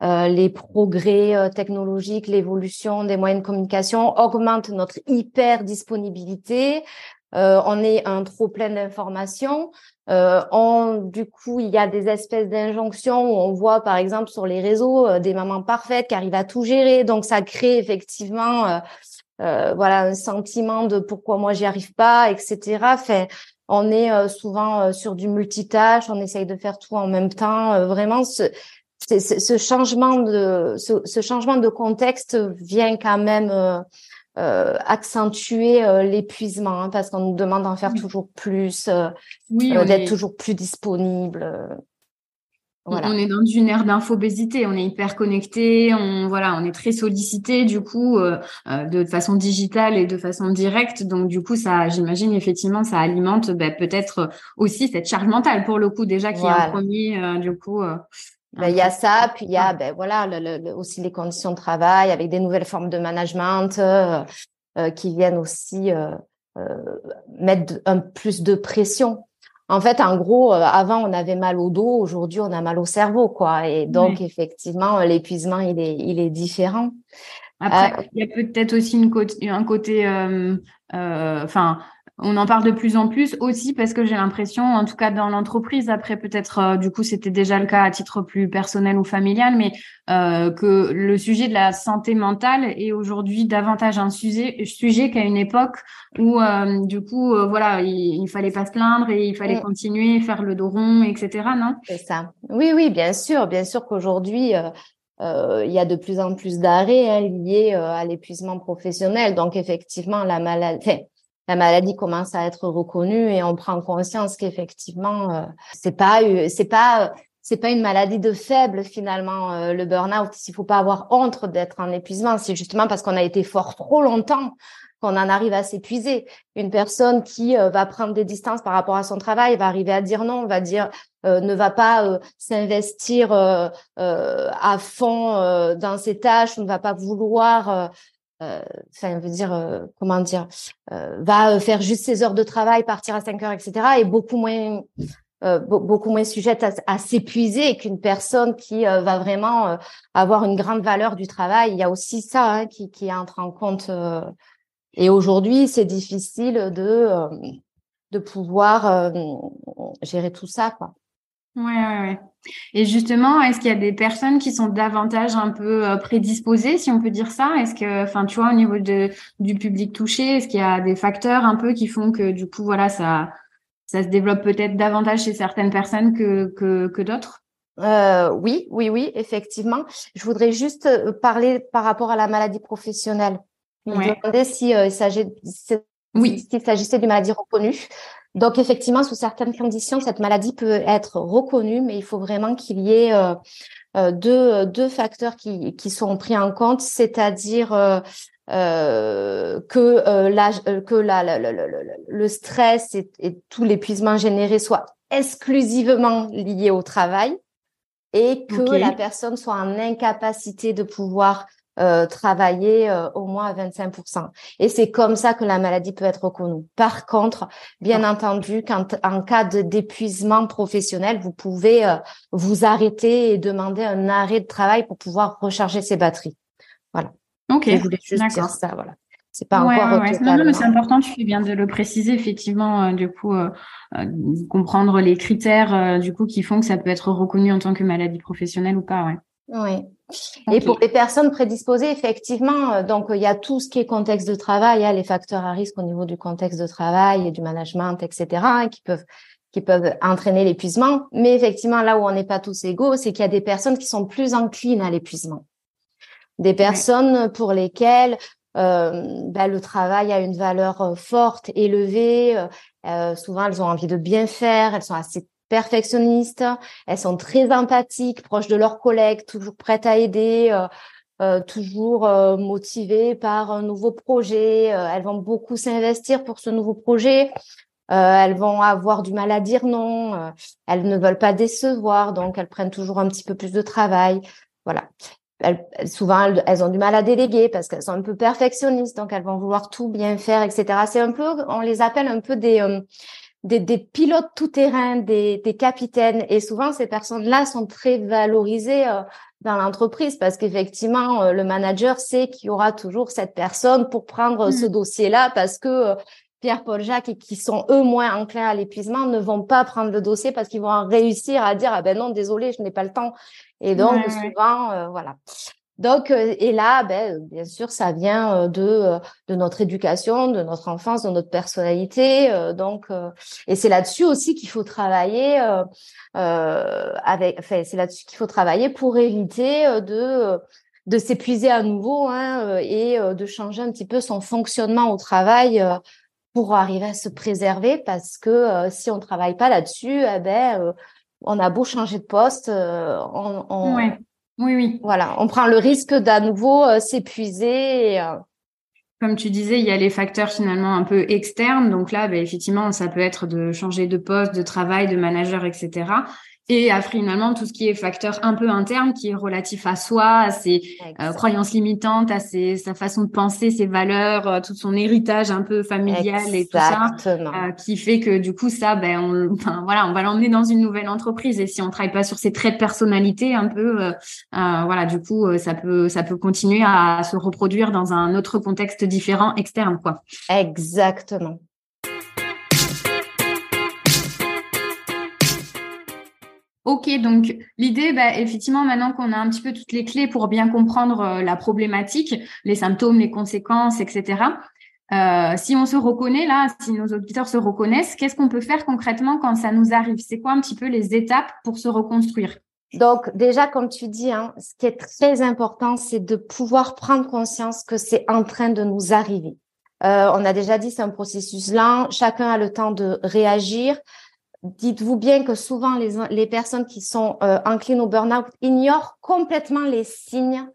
Euh, les progrès technologiques, l'évolution des moyens de communication augmentent notre hyper disponibilité. on est un trop plein d'informations. on, du coup, il y a des espèces d'injonctions où on voit, par exemple, sur les réseaux, des mamans parfaites qui arrivent à tout gérer. Donc, ça crée effectivement euh, voilà un sentiment de pourquoi moi j'y arrive pas, etc. On est euh, souvent euh, sur du multitâche, on essaye de faire tout en même temps. vraiment, ce, ce, changement de ce, changement de contexte vient quand même accentuer l'épuisement hein, parce qu'on nous demande d'en faire toujours plus, d'être toujours plus disponible. On est dans une ère d'infobésité, on est hyper connecté, on voilà, on est très sollicité du coup euh, euh, de façon digitale et de façon directe. Donc du coup, ça, j'imagine effectivement, ça alimente ben, peut-être aussi cette charge mentale pour le coup déjà qui est en premier euh, du coup. Ben, il y a ça, puis il y a ben voilà le, aussi les conditions de travail avec des nouvelles formes de management qui viennent aussi mettre un plus de pression en fait, en gros, euh, avant on avait mal au dos, aujourd'hui on a mal au cerveau, quoi. Et donc effectivement, l'épuisement il est il est différent. Après, euh, il y a peut-être aussi une un côté, euh, enfin, on en parle de plus en plus aussi parce que j'ai l'impression, en tout cas dans l'entreprise, après peut-être euh, du coup c'était déjà le cas à titre plus personnel ou familial, mais euh, que le sujet de la santé mentale est aujourd'hui davantage un sujet, sujet qu'à une époque où euh, du coup voilà il, fallait pas se plaindre et il fallait mm. continuer faire le dos rond, etc. Non? C'est ça. Oui, oui, bien sûr, bien sûr qu'aujourd'hui. il y a de plus en plus d'arrêts hein, liés à l'épuisement professionnel. Donc effectivement, la maladie, la maladie commence à être reconnue et on prend conscience qu'effectivement euh, c'est pas c'est pas c'est pas une maladie de faible finalement euh, le burn-out. Il faut pas avoir honte d'être en épuisement. C'est justement parce qu'on a été fort trop longtemps qu'on en arrive à s'épuiser. Une personne qui euh, va prendre des distances par rapport à son travail va arriver à dire non, va dire ne va pas s'investir à fond dans ses tâches, ne va pas vouloir euh, enfin, veut dire, euh, comment dire, euh, va faire juste ses heures de travail, partir à 5 heures, etc. est beaucoup moins, beaucoup moins sujette à, s'épuiser qu'une personne qui va vraiment avoir une grande valeur du travail. Il y a aussi ça hein, qui, qui entre en compte. et aujourd'hui, c'est difficile de de pouvoir gérer tout ça, quoi. Ouais, ouais, ouais. Et justement, est-ce qu'il y a des personnes qui sont davantage un peu euh, prédisposées, si on peut dire ça? Est-ce que, enfin, tu vois, au niveau de, du public touché, est-ce qu'il y a des facteurs un peu qui font que, du coup, voilà, ça, ça se développe peut-être davantage chez certaines personnes que, que, que d'autres? Euh, oui, oui, oui, effectivement. Je voudrais juste euh, parler par rapport à la maladie professionnelle. Je me demandais si euh, il s'agissait oui. s'il s'agissait d'une maladie reconnue. Donc effectivement, sous certaines conditions, cette maladie peut être reconnue, mais il faut vraiment qu'il y ait euh, euh deux, deux facteurs qui, qui sont pris en compte, c'est-à-dire euh, que, euh, la, que la, le stress et, et tout l'épuisement généré soit exclusivement lié au travail et que la personne soit en incapacité de pouvoir euh, travailler euh, au moins à 25%. Et c'est comme ça que la maladie peut être reconnue. Par contre, bien ah. entendu, quand en cas d'épuisement professionnel, vous pouvez euh, vous arrêter et demander un arrêt de travail pour pouvoir recharger ses batteries. Voilà. Ok. Je voulais juste dire ça. Voilà. C'est pas encore. Ouais, Non, non, mais c'est important. Tu fais bien de le préciser. Effectivement, du coup, comprendre les critères du coup qui font que ça peut être reconnu en tant que maladie professionnelle ou pas. Ouais. Oui. Et pour les personnes prédisposées, effectivement, euh, donc il y a tout ce qui est contexte de travail, il y a les facteurs à risque au niveau du contexte de travail et du management, etc., hein, qui peuvent qui peuvent entraîner l'épuisement. Mais effectivement, là où on n'est pas tous égaux, c'est qu'il y a des personnes qui sont plus enclines à l'épuisement. Des personnes pour lesquelles euh, ben, le travail a une valeur euh, forte, élevée. Euh, souvent, elles ont envie de bien faire. Elles sont assez perfectionnistes, elles sont très empathiques, proches de leurs collègues, toujours prêtes à aider, euh, euh, toujours euh, motivées par un nouveau projet. elles vont beaucoup s'investir pour ce nouveau projet. elles vont avoir du mal à dire non. elles ne veulent pas décevoir, donc elles prennent toujours un petit peu plus de travail. Voilà. Souvent, elles, elles, ont du mal à déléguer parce qu'elles sont un peu perfectionnistes, donc elles vont vouloir tout bien faire, etc. C'est un peu, on les appelle un peu des des, des pilotes tout-terrain, des, des, capitaines. Et souvent, ces personnes-là sont très valorisées euh, dans l'entreprise parce qu'effectivement, euh, le manager sait qu'il y aura toujours cette personne pour prendre ce mmh. dossier-là parce que euh, Pierre, Paul, Jacques, qui sont eux moins enclins à l'épuisement, ne vont pas prendre le dossier parce qu'ils vont réussir à dire ah ben non, désolé, je n'ai pas le temps. Et donc souvent, voilà. Donc, euh, et là, ben, bien sûr, ça vient euh, de, euh, de notre éducation, de notre enfance, de notre personnalité. donc, et c'est là-dessus aussi qu'il faut travailler. enfin, c'est là-dessus qu'il faut travailler pour éviter de s'épuiser à nouveau hein, et de changer un petit peu son fonctionnement au travail pour arriver à se préserver parce que si on travaille pas là-dessus, eh ben on a beau changer de poste, oui, oui. Voilà, on prend le risque d'à nouveau euh, s'épuiser. Euh, Comme tu disais, il y a les facteurs finalement un peu externes. Donc là, ben, effectivement, ça peut être de changer de poste, de travail, de manager, etc. Et après, finalement, tout ce qui est facteur un peu interne, qui est relatif à soi, à ses euh, croyances limitantes, à ses, sa façon de penser, ses valeurs, euh, tout son héritage un peu familial et tout ça, euh, qui fait que du coup, ça, ben, on, voilà, on va l'emmener dans une nouvelle entreprise. Et si on travaille pas sur ses traits de personnalité, un peu, voilà, du coup, ça peut, ça peut continuer à se reproduire dans un autre contexte différent externe, quoi. Exactement. Ok, donc l'idée, bah, effectivement, maintenant qu'on a un petit peu toutes les clés pour bien comprendre euh, la problématique, les symptômes, les conséquences, etc. Euh, si on se reconnaît là, si nos auditeurs se reconnaissent, qu'est-ce qu'on peut faire concrètement quand ça nous arrive? C'est quoi un petit peu les étapes pour se reconstruire? Donc déjà, comme tu dis, hein, ce qui est très important, c'est de pouvoir prendre conscience que c'est en train de nous arriver. Euh, on a déjà dit, c'est un processus lent. Chacun a le temps de réagir dites-vous bien que souvent les, les personnes qui sont euh, inclines au burn-out ignorent complètement les signes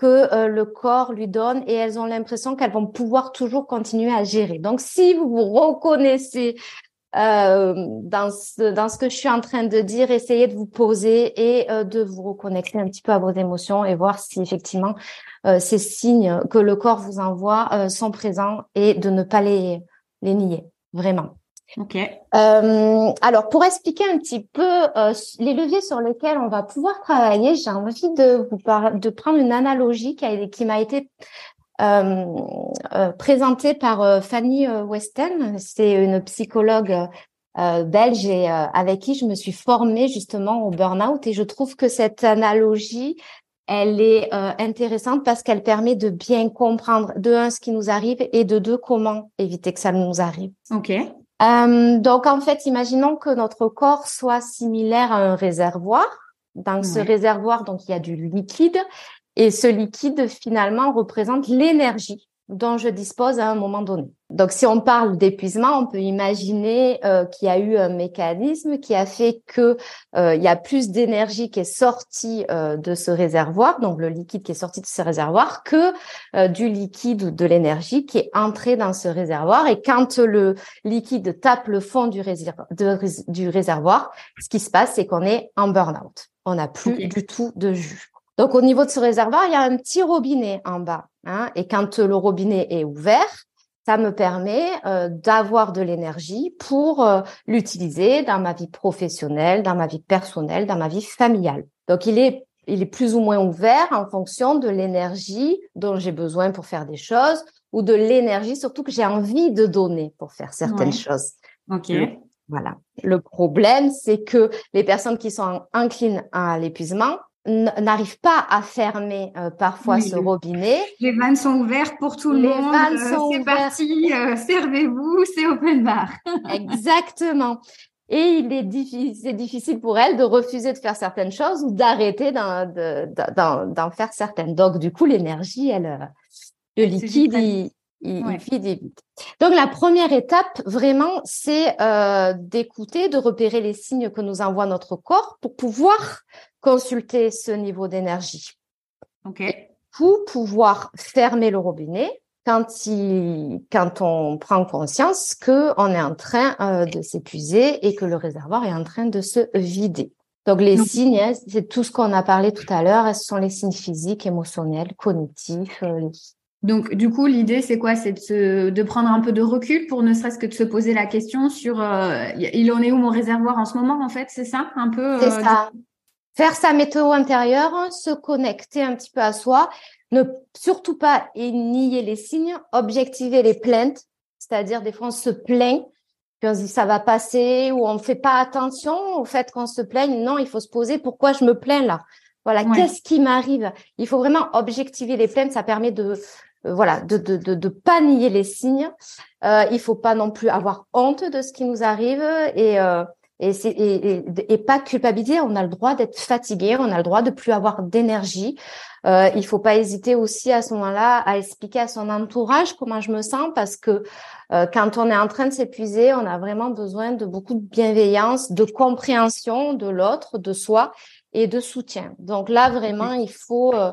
que euh, le corps lui donne et elles ont l'impression qu'elles vont pouvoir toujours continuer à gérer. Donc, si vous vous reconnaissez euh, dans, ce, dans ce que je suis en train de dire, essayez de vous poser et euh, de vous reconnecter un petit peu à vos émotions et voir si effectivement ces signes que le corps vous envoie sont présents et de ne pas les, les nier, vraiment. Ok. Euh, alors, pour expliquer un petit peu euh, les leviers sur lesquels on va pouvoir travailler, j'ai envie de vous de prendre une analogie qui, qui m'a été euh, euh présentée par Fanny Westen. C'est une psychologue belge et avec qui je me suis formée justement au burn-out. Et je trouve que cette analogie, elle est intéressante parce qu'elle permet de bien comprendre de un ce qui nous arrive et de deux comment éviter que ça nous arrive. Ok. Euh, donc en fait, imaginons que notre corps soit similaire à un réservoir. Dans ce réservoir, donc il y a du liquide. Et ce liquide finalement représente l'énergie dont je dispose à un moment donné. Donc, si on parle d'épuisement, on peut imaginer euh, qu'il y a eu un mécanisme qui a fait que euh, il y a plus d'énergie qui est sortie euh, de ce réservoir, donc le liquide qui est sorti de ce réservoir, que euh, du liquide ou de l'énergie qui est entré dans ce réservoir. Et quand le liquide tape le fond du, du réservoir, ce qui se passe, c'est qu'on est en burn-out. On n'a plus du tout de jus. Donc, au niveau de ce réservoir, il y a un petit robinet en bas. Hein, et quand le robinet est ouvert, ça me permet euh, d'avoir de l'énergie pour euh, l'utiliser dans ma vie professionnelle, dans ma vie personnelle, dans ma vie familiale. Donc, il est, il est plus ou moins ouvert en fonction de l'énergie dont j'ai besoin pour faire des choses ou de l'énergie surtout que j'ai envie de donner pour faire certaines choses. Ok. Voilà. Le problème, c'est que les personnes qui sont inclines à l'épuisement n'arrive pas à fermer euh, parfois ce robinet. Les vannes sont ouvertes pour tout le les monde. Vannes euh, sont c'est parti, euh, servez-vous, c'est open bar. Exactement. Et il est difficile, c'est difficile pour elle de refuser de faire certaines choses ou d'arrêter d'en faire certaines. Donc, du coup, l'énergie, elle, le liquide, il, il, vite. Donc, la première étape, vraiment, c'est euh, d'écouter, de repérer les signes que nous envoie notre corps pour pouvoir consulter ce niveau d'énergie. OK. Pour pouvoir fermer le robinet quand, il, quand on prend conscience qu'on est en train euh, de s'épuiser et que le réservoir est en train de se vider. Donc les signes, hein, c'est tout ce qu'on a parlé tout à l'heure, ce sont les signes physiques, émotionnels, cognitifs. Euh, Donc du coup, l'idée c'est quoi? C'est de, de, prendre un peu de recul pour ne serait-ce que de se poser la question sur euh, il en est où mon réservoir en ce moment en fait, c'est ça un peu C'est ça. Faire sa météo intérieure, se connecter un petit peu à soi ne surtout pas nier les signes, objectiver les plaintes, c'est-à-dire des fois on se plaint, puis on se dit ça va passer, ou on ne fait pas attention au fait qu'on se plaigne. Non, il faut se poser pourquoi je me plains là? Voilà, qu'est-ce qui m'arrive? Il faut vraiment objectiver les plaintes, ça permet de euh, voilà de, de, de, de, pas nier les signes. Euh, il faut pas non plus avoir honte de ce qui nous arrive et euh, et, et, et, pas culpabiliser. On a le droit d'être fatigué, on a le droit de plus avoir d'énergie. Euh, il faut pas hésiter aussi à ce moment-là à expliquer à son entourage comment je me sens parce que euh, quand on est en train de s'épuiser, on a vraiment besoin de beaucoup de bienveillance, de compréhension de l'autre, de soi et de soutien. Donc là, vraiment, il faut euh,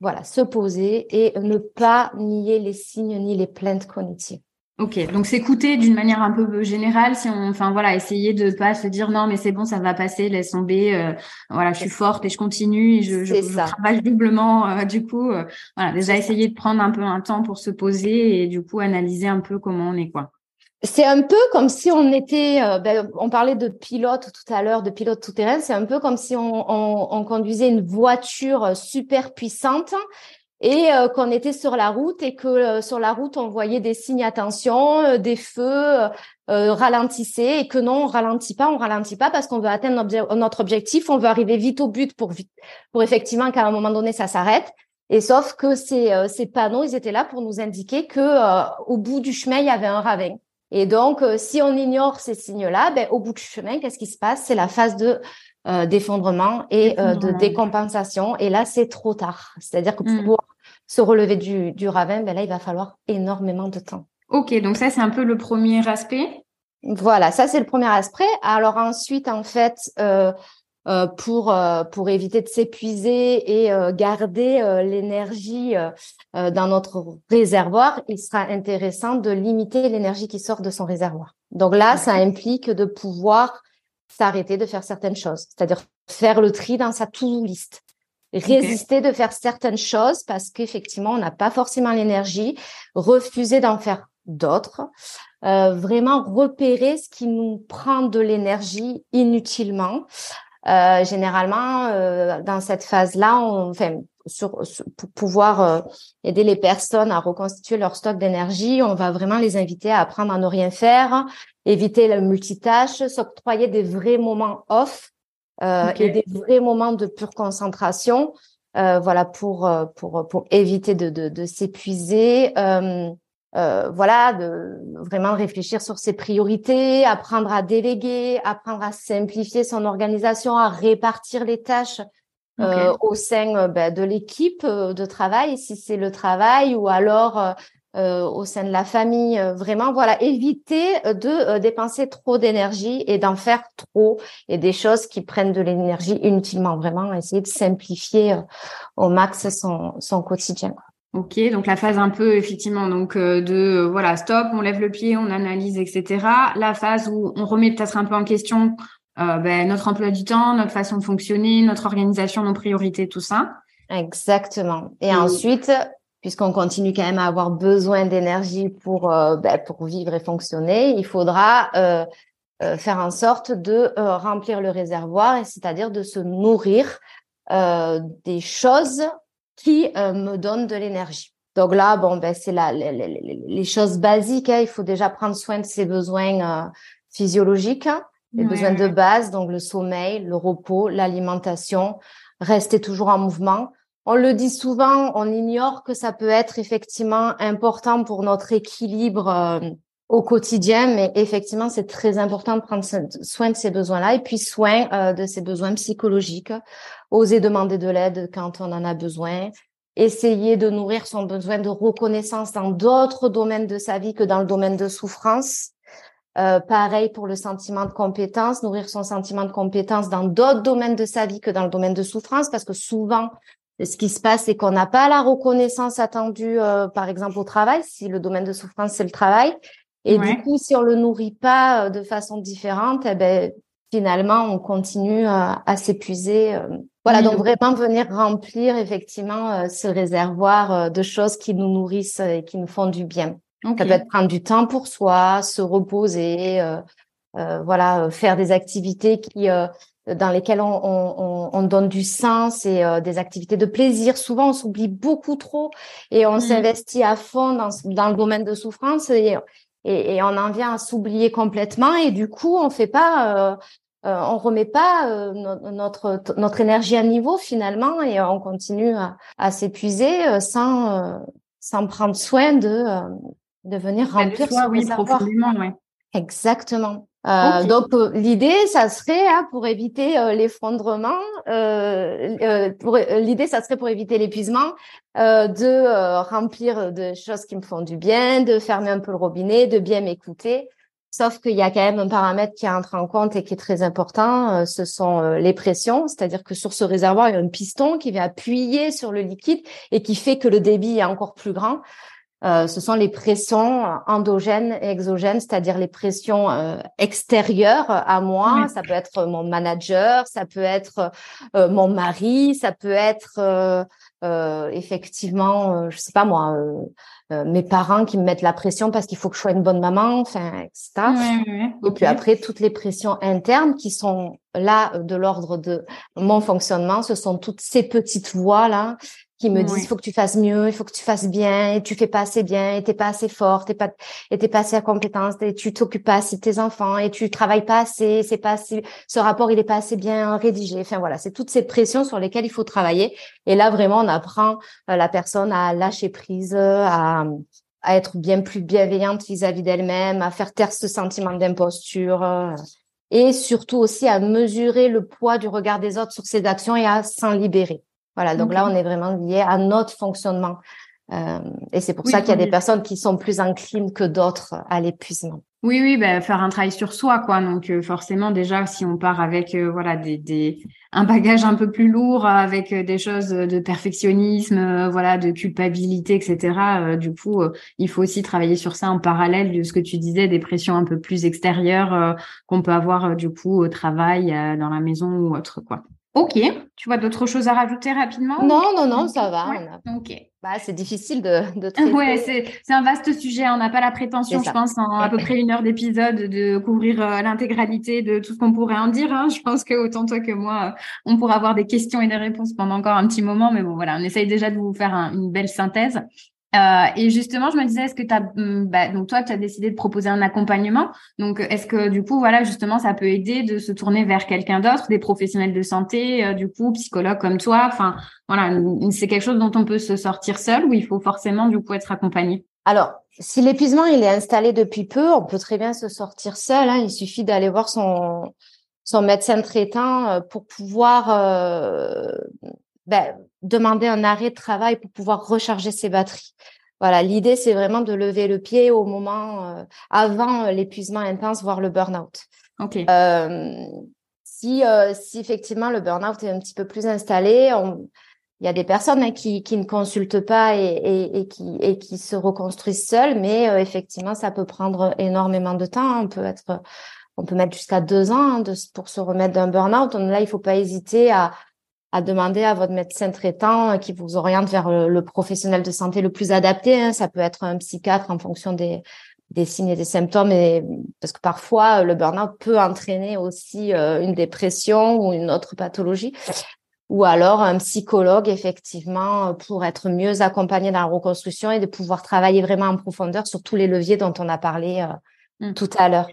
voilà se poser et ne pas nier les signes ni les plaintes cognitives. Ok, donc s'écouter d'une manière un peu générale, si on, enfin voilà, essayer de pas se dire non mais c'est bon, ça va passer, laisse tomber, euh, voilà, je suis forte et je continue, et je, je, je travaille doublement, euh, du coup, euh, voilà, déjà essayer de prendre un peu un temps pour se poser et du coup analyser un peu comment on est quoi. C'est un peu comme si on était, ben, on parlait de pilote tout à l'heure, de pilote tout terrain. C'est un peu comme si on, on, on conduisait une voiture super puissante et euh, qu'on était sur la route et que euh, sur la route on voyait des signes attention, euh, des feux, ralentissez et que non on ralentit pas, on ralentit pas parce qu'on veut atteindre notre objectif, on veut arriver vite au but pour pour effectivement qu'à un moment donné ça s'arrête. Et sauf que ces, ces panneaux ils étaient là pour nous indiquer que au bout du chemin il y avait un ravin. Et donc si on ignore ces signes-là, ben au bout du chemin qu'est-ce qui se passe? C'est la phase de d'effondrement et de décompensation. Et là, c'est trop tard. C'est-à-dire que pour mmh se relever du, du ravin, ben là, il va falloir énormément de temps. Ok, donc ça, c'est un peu le premier aspect? Voilà, ça, c'est le premier aspect. Alors ensuite, en fait, euh, euh, pour, euh, pour éviter de s'épuiser et euh, garder euh, l'énergie dans notre réservoir, il sera intéressant de limiter l'énergie qui sort de son réservoir. Donc là, ça implique de pouvoir s'arrêter de faire certaines choses, c'est-à-dire faire le tri dans sa to-do list résister de faire certaines choses parce qu'effectivement, on n'a pas forcément l'énergie, refuser d'en faire d'autres, euh, vraiment repérer ce qui nous prend de l'énergie inutilement. Euh, généralement, euh, dans cette phase-là, on, enfin, sur, pour pouvoir euh, aider les personnes à reconstituer leur stock d'énergie, on va vraiment les inviter à apprendre à ne rien faire, éviter le multitâche, s'octroyer des vrais moments off euh, et des vrais moments de pure concentration, euh, voilà pour euh, pour pour éviter de de, de s'épuiser. Euh, euh, voilà, de vraiment réfléchir sur ses priorités, apprendre à déléguer, apprendre à simplifier son organisation, à répartir les tâches euh, au sein ben, de l'équipe de travail, si c'est le travail, ou alors euh, au sein de la famille. Euh, vraiment, voilà, éviter euh, de dépenser trop d'énergie et d'en faire trop et des choses qui prennent de l'énergie inutilement. Vraiment, essayer de simplifier au max son, son quotidien. Ok, donc la phase un peu effectivement donc de voilà stop, on lève le pied, on analyse, etc. La phase où on remet peut-être un peu en question euh, ben, notre emploi du temps, notre façon de fonctionner, notre organisation, nos priorités, tout ça. Exactement. Et ensuite, puisqu'on continue quand même à avoir besoin d'énergie pour euh, ben, pour vivre et fonctionner, il faudra euh, euh, faire en sorte de remplir le réservoir, c'est-à-dire de se nourrir des choses qui me donnent de l'énergie. Donc là, bon, ben c'est là les, choses basiques. Hein. il faut déjà prendre soin de ses besoins physiologiques, hein, les besoins de base, donc le sommeil, le repos, l'alimentation, rester toujours en mouvement. On le dit souvent, on ignore que ça peut être effectivement important pour notre équilibre euh, au quotidien, mais effectivement, c'est très important de prendre soin de ces besoins-là et puis soin euh, de ces besoins psychologiques. Oser demander de l'aide quand on en a besoin. Essayer de nourrir son besoin de reconnaissance dans d'autres domaines de sa vie que dans le domaine de souffrance. Euh, pareil pour le sentiment de compétence, nourrir son sentiment de compétence dans d'autres domaines de sa vie que dans le domaine de souffrance, parce que souvent, ce qui se passe, c'est qu'on n'a pas la reconnaissance attendue, euh, par exemple, au travail, si le domaine de souffrance, c'est le travail. Et du coup, si on le nourrit pas euh, de façon différente, eh ben, finalement, on continue à, s'épuiser. Voilà, donc vraiment venir remplir effectivement ce réservoir de choses qui nous nourrissent et qui nous font du bien. Ça peut être prendre du temps pour soi, se reposer, euh, euh, voilà, faire des activités qui dans lesquelles on, on, on, donne du sens et euh, des activités de plaisir. Souvent, on s'oublie beaucoup trop et on mmh. s'investit à fond dans, dans, le domaine de souffrance et, et, on en vient à s'oublier complètement et du coup, on fait pas, euh, euh on remet pas notre notre énergie à niveau finalement et on continue à, à s'épuiser sans sans prendre soin de de venir remplir soi, oui, profondément, ouais. Exactement. Euh, Donc euh, l'idée, ça serait hein, pour éviter euh, l'effondrement. L'idée, ça serait pour éviter l'épuisement, de remplir de choses qui me font du bien, de fermer un peu le robinet, de bien m'écouter. Sauf qu'il y a quand même un paramètre qui entre en compte et qui est très important, ce sont les pressions, c'est-à-dire que sur ce réservoir, il y a un piston qui vient appuyer sur le liquide et qui fait que le débit est encore plus grand. Euh, ce sont les pressions endogènes et exogènes, c'est-à-dire les pressions euh, extérieures à moi. Ça peut être mon manager, ça peut être euh, mon mari, ça peut être effectivement, je sais pas moi, mes parents qui me mettent la pression parce qu'il faut que je sois une bonne maman, enfin, etc. Et puis après, toutes les pressions internes qui sont là de l'ordre de mon fonctionnement, ce sont toutes ces petites voix là qui me disent il faut que tu fasses mieux, il faut que tu fasses bien, et tu fais pas assez bien, et t'es pas assez forte, et pas, et t'es pas assez à compétence, et tu t'occupes pas assez de tes enfants, et tu travailles pas assez, c'est pas assez, ce rapport il est pas assez bien rédigé. Enfin voilà, c'est toutes ces pressions sur lesquelles il faut travailler. Et là vraiment, on apprend euh, la personne à lâcher prise, à, à être bien plus bienveillante vis-à-vis d'elle-même, à faire taire ce sentiment d'imposture. Euh, et surtout aussi à mesurer le poids du regard des autres sur ses actions et à s'en libérer. Voilà, donc là, on est vraiment lié à notre fonctionnement. Euh, et c'est pour ça qu'il y a des personnes qui sont plus inclines que d'autres à l'épuisement. Oui, oui, ben faire un travail sur soi, quoi. Donc euh, forcément, déjà, si on part avec euh, voilà des, des un bagage un peu plus lourd, avec des choses de perfectionnisme, voilà, de culpabilité, etc. du coup, il faut aussi travailler sur ça en parallèle de ce que tu disais, des pressions un peu plus extérieures qu'on peut avoir du coup au travail, dans la maison ou autre, quoi. Ok. Tu vois d'autres choses à rajouter rapidement? Non, non, non, ça va. Ok. Bah, c'est difficile de, de traiter. Ouais, c'est un vaste sujet. On n'a pas la prétention, je pense, en à peu près une heure d'épisode, de couvrir euh, l'intégralité de tout ce qu'on pourrait en dire. Hein. Je pense que autant toi que moi, euh, on pourra avoir des questions et des réponses pendant encore un petit moment. Mais bon, voilà, on essaye déjà de vous faire une belle synthèse. Euh, et justement, je me disais, est-ce que tu as, hum, bah, donc toi, tu as décidé de proposer un accompagnement. Donc, est-ce que du coup, voilà, justement, ça peut aider de se tourner vers quelqu'un d'autre, des professionnels de santé, euh, du coup, psychologues comme toi? Enfin, voilà, c'est quelque chose dont on peut se sortir seul ou il faut forcément du coup être accompagné? Alors, si l'épuisement il est installé depuis peu, on peut très bien se sortir seul. Hein. Il suffit d'aller voir son son médecin traitant euh, pour pouvoir ben, demander un arrêt de travail pour pouvoir recharger ses batteries. Voilà, l'idée c'est vraiment de lever le pied au moment euh, avant euh, l'épuisement intense, voire le burn-out. Ok. Euh, si, euh, si effectivement le burn-out est un petit peu plus installé, il y a des personnes hein, qui, qui ne consultent pas et, et, et, qui, et qui se reconstruisent seules, mais effectivement ça peut prendre énormément de temps. On peut être, on peut mettre jusqu'à deux ans hein, de, pour se remettre d'un burn-out. Donc là, il faut pas hésiter à, à demander à votre médecin traitant euh, qui vous oriente vers le, professionnel de santé le plus adapté. Hein. Ça peut être un psychiatre en fonction des, des signes et des symptômes, et, parce que parfois le burn-out peut entraîner aussi euh, une dépression ou une autre pathologie. Ou alors un psychologue, effectivement, pour être mieux accompagné dans la reconstruction et de pouvoir travailler vraiment en profondeur sur tous les leviers dont on a parlé euh, mmh. tout à l'heure.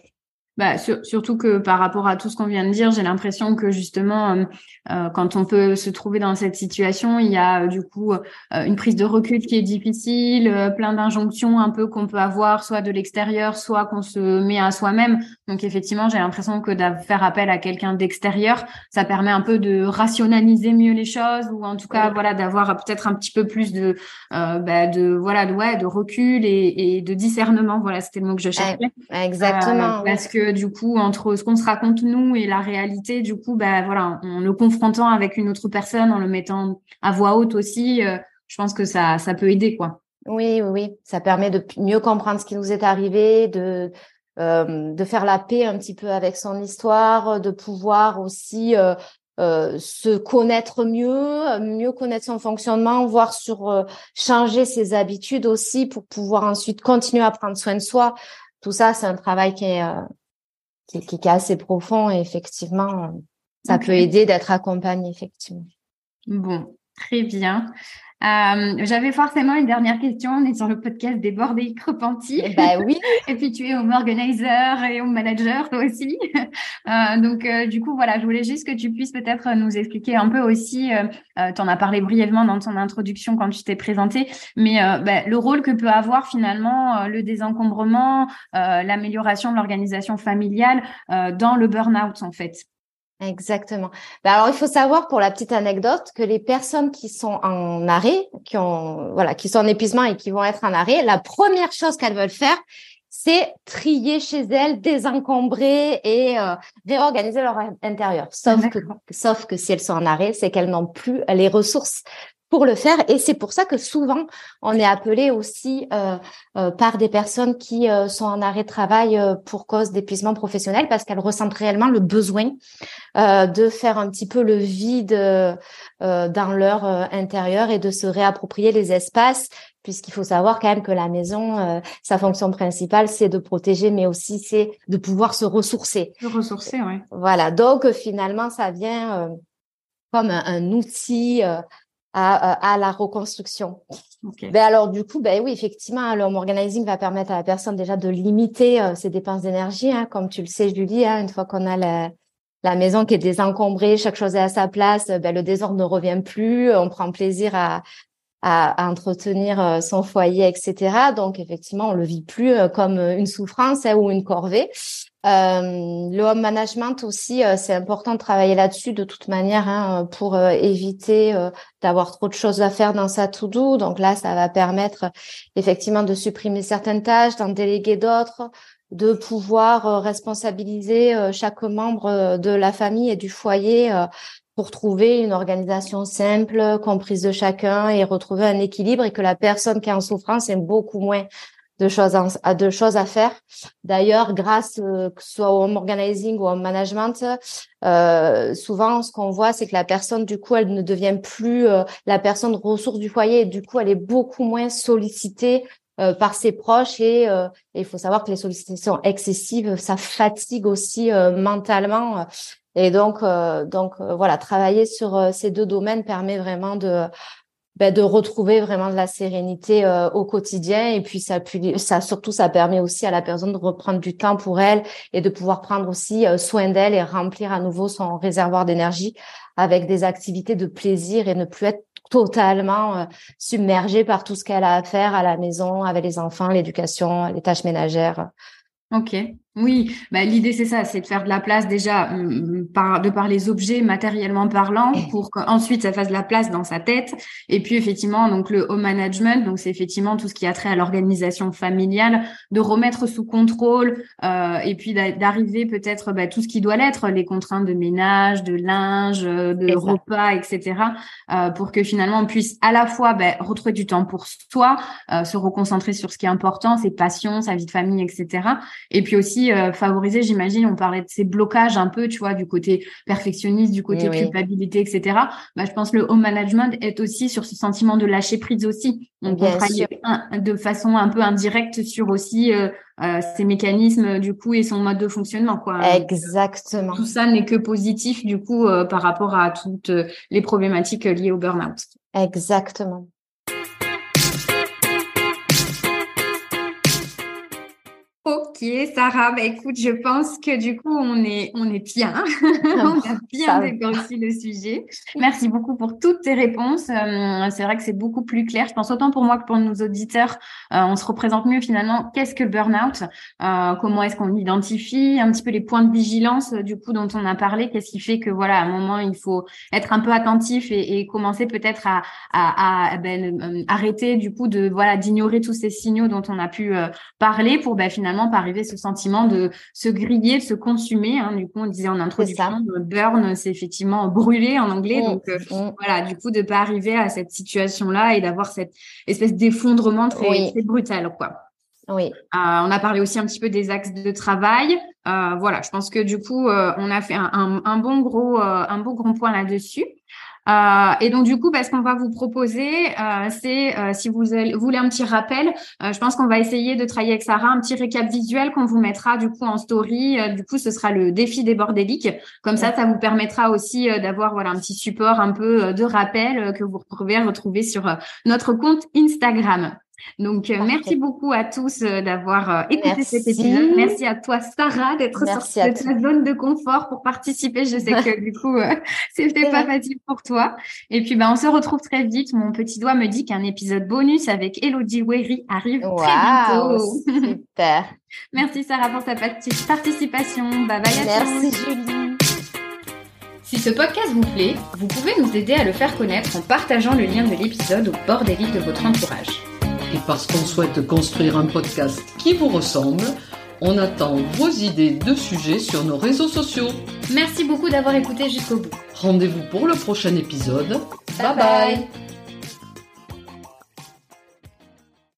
Bah, surtout que par rapport à tout ce qu'on vient de dire, j'ai l'impression que justement, euh, euh, quand on peut se trouver dans cette situation, il y a euh, du coup une prise de recul qui est difficile, plein d'injonctions un peu qu'on peut avoir, soit de l'extérieur, soit qu'on se met à soi-même. Donc effectivement, j'ai l'impression que de faire appel à quelqu'un d'extérieur, ça permet un peu de rationaliser mieux les choses, ou en tout cas, voilà, d'avoir peut-être un petit peu plus de, bah, de voilà, de, ouais, de recul et, et de discernement. Voilà, c'était le mot que je cherchais. Exactement. parce que du coup, entre ce qu'on se raconte nous et la réalité, du coup, bah voilà, en le confrontant avec une autre personne, en le mettant à voix haute aussi, euh, je pense que ça, ça peut aider, quoi. Oui, oui, oui. Ça permet de mieux comprendre ce qui nous est arrivé, de euh, de faire la paix un petit peu avec son histoire, de pouvoir aussi euh, se connaître mieux, mieux connaître son fonctionnement, voir sur changer ses habitudes aussi pour pouvoir ensuite continuer à prendre soin de soi. Tout ça, c'est un travail qui est qui, qui, est assez profond et effectivement, ça peut aider d'être accompagné, effectivement. Bon, très bien. Euh, J'avais forcément une dernière question. On est sur le podcast des bordés repentis. Bah oui. et puis tu es home organizer et home manager toi aussi. Euh, donc euh, du coup voilà, je voulais juste que tu puisses peut-être nous expliquer un peu aussi. Euh, euh tu en as parlé brièvement dans ton introduction quand tu t'es présenté, mais bah, le rôle que peut avoir finalement le désencombrement, l'amélioration de l'organisation familiale dans le burn-out en fait. Exactement. Ben alors il faut savoir pour la petite anecdote que les personnes qui sont en arrêt, qui ont voilà, qui sont en épuisement et qui vont être en arrêt, la première chose qu'elles veulent faire, c'est trier chez elles, désencombrer et euh, réorganiser leur intérieur. Sauf que sauf que si elles sont en arrêt, c'est qu'elles n'ont plus les ressources pour le faire. Et c'est pour ça que souvent, on est appelé aussi euh, euh, par des personnes qui euh, sont en arrêt de travail pour cause d'épuisement professionnel parce qu'elles ressentent réellement le besoin de faire un petit peu le vide dans leur intérieur et de se réapproprier les espaces puisqu'il faut savoir quand même que la maison, sa fonction principale, c'est de protéger, mais aussi c'est de pouvoir se ressourcer. Se ressourcer, oui. Voilà, donc finalement, ça vient comme un, un outil à, à la reconstruction. Ben alors du coup, ben oui, effectivement, le home organizing va permettre à la personne déjà de limiter euh, ses dépenses d'énergie, hein, comme tu le sais, Julie. Hein, une fois qu'on a la, la, maison qui est désencombrée, chaque chose est à sa place, ben, le désordre ne revient plus, on prend plaisir à, à, entretenir euh, son foyer, etc. Donc effectivement, on le vit plus euh, comme une souffrance hein, ou une corvée. Euh, le home management aussi, euh, c'est important de travailler là-dessus de toute manière hein, pour euh, éviter d'avoir trop de choses à faire dans sa to-do. Donc là, ça va permettre effectivement de supprimer certaines tâches, d'en déléguer d'autres, de pouvoir responsabiliser chaque membre de la famille et du foyer pour trouver une organisation simple, comprise de chacun et retrouver un équilibre et que la personne qui est en souffrance ait beaucoup moins de choses à, de choses à faire. D'ailleurs, grâce euh, que ce soit au home organizing ou au management, euh, souvent ce qu'on voit, c'est que la personne, du coup, elle ne devient plus euh, la personne ressource du foyer et du coup, elle est beaucoup moins sollicitée euh, par ses proches et il faut savoir que les sollicitations excessives, ça fatigue aussi mentalement. Et donc, donc voilà, travailler sur ces deux domaines permet vraiment de ben, de retrouver vraiment de la sérénité euh, au quotidien et puis ça, ça surtout ça permet aussi à la personne de reprendre du temps pour elle et de pouvoir prendre aussi euh, soin d'elle et remplir à nouveau son réservoir d'énergie avec des activités de plaisir et ne plus être totalement euh, submergée par tout ce qu'elle a à faire à la maison avec les enfants, l'éducation, les tâches ménagères. Ok, oui, bah, l'idée c'est ça, c'est de faire de la place déjà par, de par les objets matériellement parlant pour qu'ensuite ça fasse de la place dans sa tête. Et puis effectivement, donc le home management, donc c'est effectivement tout ce qui a trait à l'organisation familiale, de remettre sous contrôle euh, et puis d'arriver peut-être bah, tout ce qui doit l'être, les contraintes de ménage, de linge, de repas, etc. Euh, pour que finalement on puisse à la fois bah, retrouver du temps pour soi, euh, se reconcentrer sur ce qui est important, ses passions, sa vie de famille, etc. Et puis aussi euh, favoriser, j'imagine, on parlait de ces blocages un peu, tu vois, du côté perfectionniste, du côté culpabilité, etc. Bah, je pense que le home management est aussi sur ce sentiment de lâcher prise aussi. Donc, on travaille de façon un peu indirecte sur aussi euh, euh, ces mécanismes du coup et son mode de fonctionnement, quoi. Exactement. Tout ça n'est que positif du coup par rapport à toutes les problématiques liées au burn-out. Exactement. Ok, Sarah, bah, écoute, je pense que du coup, on est, on est bien. on a bien dégrossi le sujet. Merci beaucoup pour toutes tes réponses. Euh, c'est vrai que c'est beaucoup plus clair. Je pense autant pour moi que pour nos auditeurs. Euh, on se représente mieux finalement. Qu'est-ce que le burn-out? Euh, Comment est-ce qu'on l'identifie? Un petit peu les points de vigilance du coup dont on a parlé. Qu'est-ce qui fait que voilà, à un moment, il faut être un peu attentif et, et commencer peut-être à, à, à ben, arrêter du coup de voilà d'ignorer tous ces signaux dont on a pu parler pour ben, finalement pas arriver ce sentiment de se griller, de se consumer. Hein. Du coup, on disait en introduction, burn, c'est effectivement brûler en anglais. Mmh, donc mmh. voilà, du coup, de pas arriver à cette situation-là et d'avoir cette espèce d'effondrement très, très brutal, quoi. Oui. Euh, on a parlé aussi un petit peu des axes de travail. Euh, voilà, je pense que du coup, euh, on a fait un, un bon gros, un beau grand point là-dessus. Euh, et donc du coup, bah, ce qu'on va vous proposer, euh, c'est euh, si vous, voulez un petit rappel, je pense qu'on va essayer de travailler avec Sarah un petit récap visuel qu'on vous mettra du coup en story. du coup, ce sera le défi des bordéliques. Comme ça, ça vous permettra aussi d'avoir voilà un petit support un peu de rappel que vous pouvez retrouver sur notre compte Instagram. Donc, euh, merci beaucoup à tous euh, d'avoir euh, écouté cet épisode. Merci à toi, Sarah, d'être sortie de ta zone de confort pour participer. Je sais que du coup, c'était pas facile pour toi. Et puis, ben, on se retrouve très vite. Mon petit doigt me dit qu'un épisode bonus avec Elodie Wery arrive très bientôt. Super. merci, Sarah, pour ta participation. Bye bye à Merci, Julie. Si ce podcast vous plaît, vous pouvez nous aider à le faire connaître en partageant le lien de l'épisode au bord des livres de votre entourage et parce qu'on souhaite construire un podcast qui vous ressemble, on attend vos idées de sujets sur nos réseaux sociaux. Merci beaucoup d'avoir écouté jusqu'au bout. Rendez-vous pour le prochain épisode. bye. bye.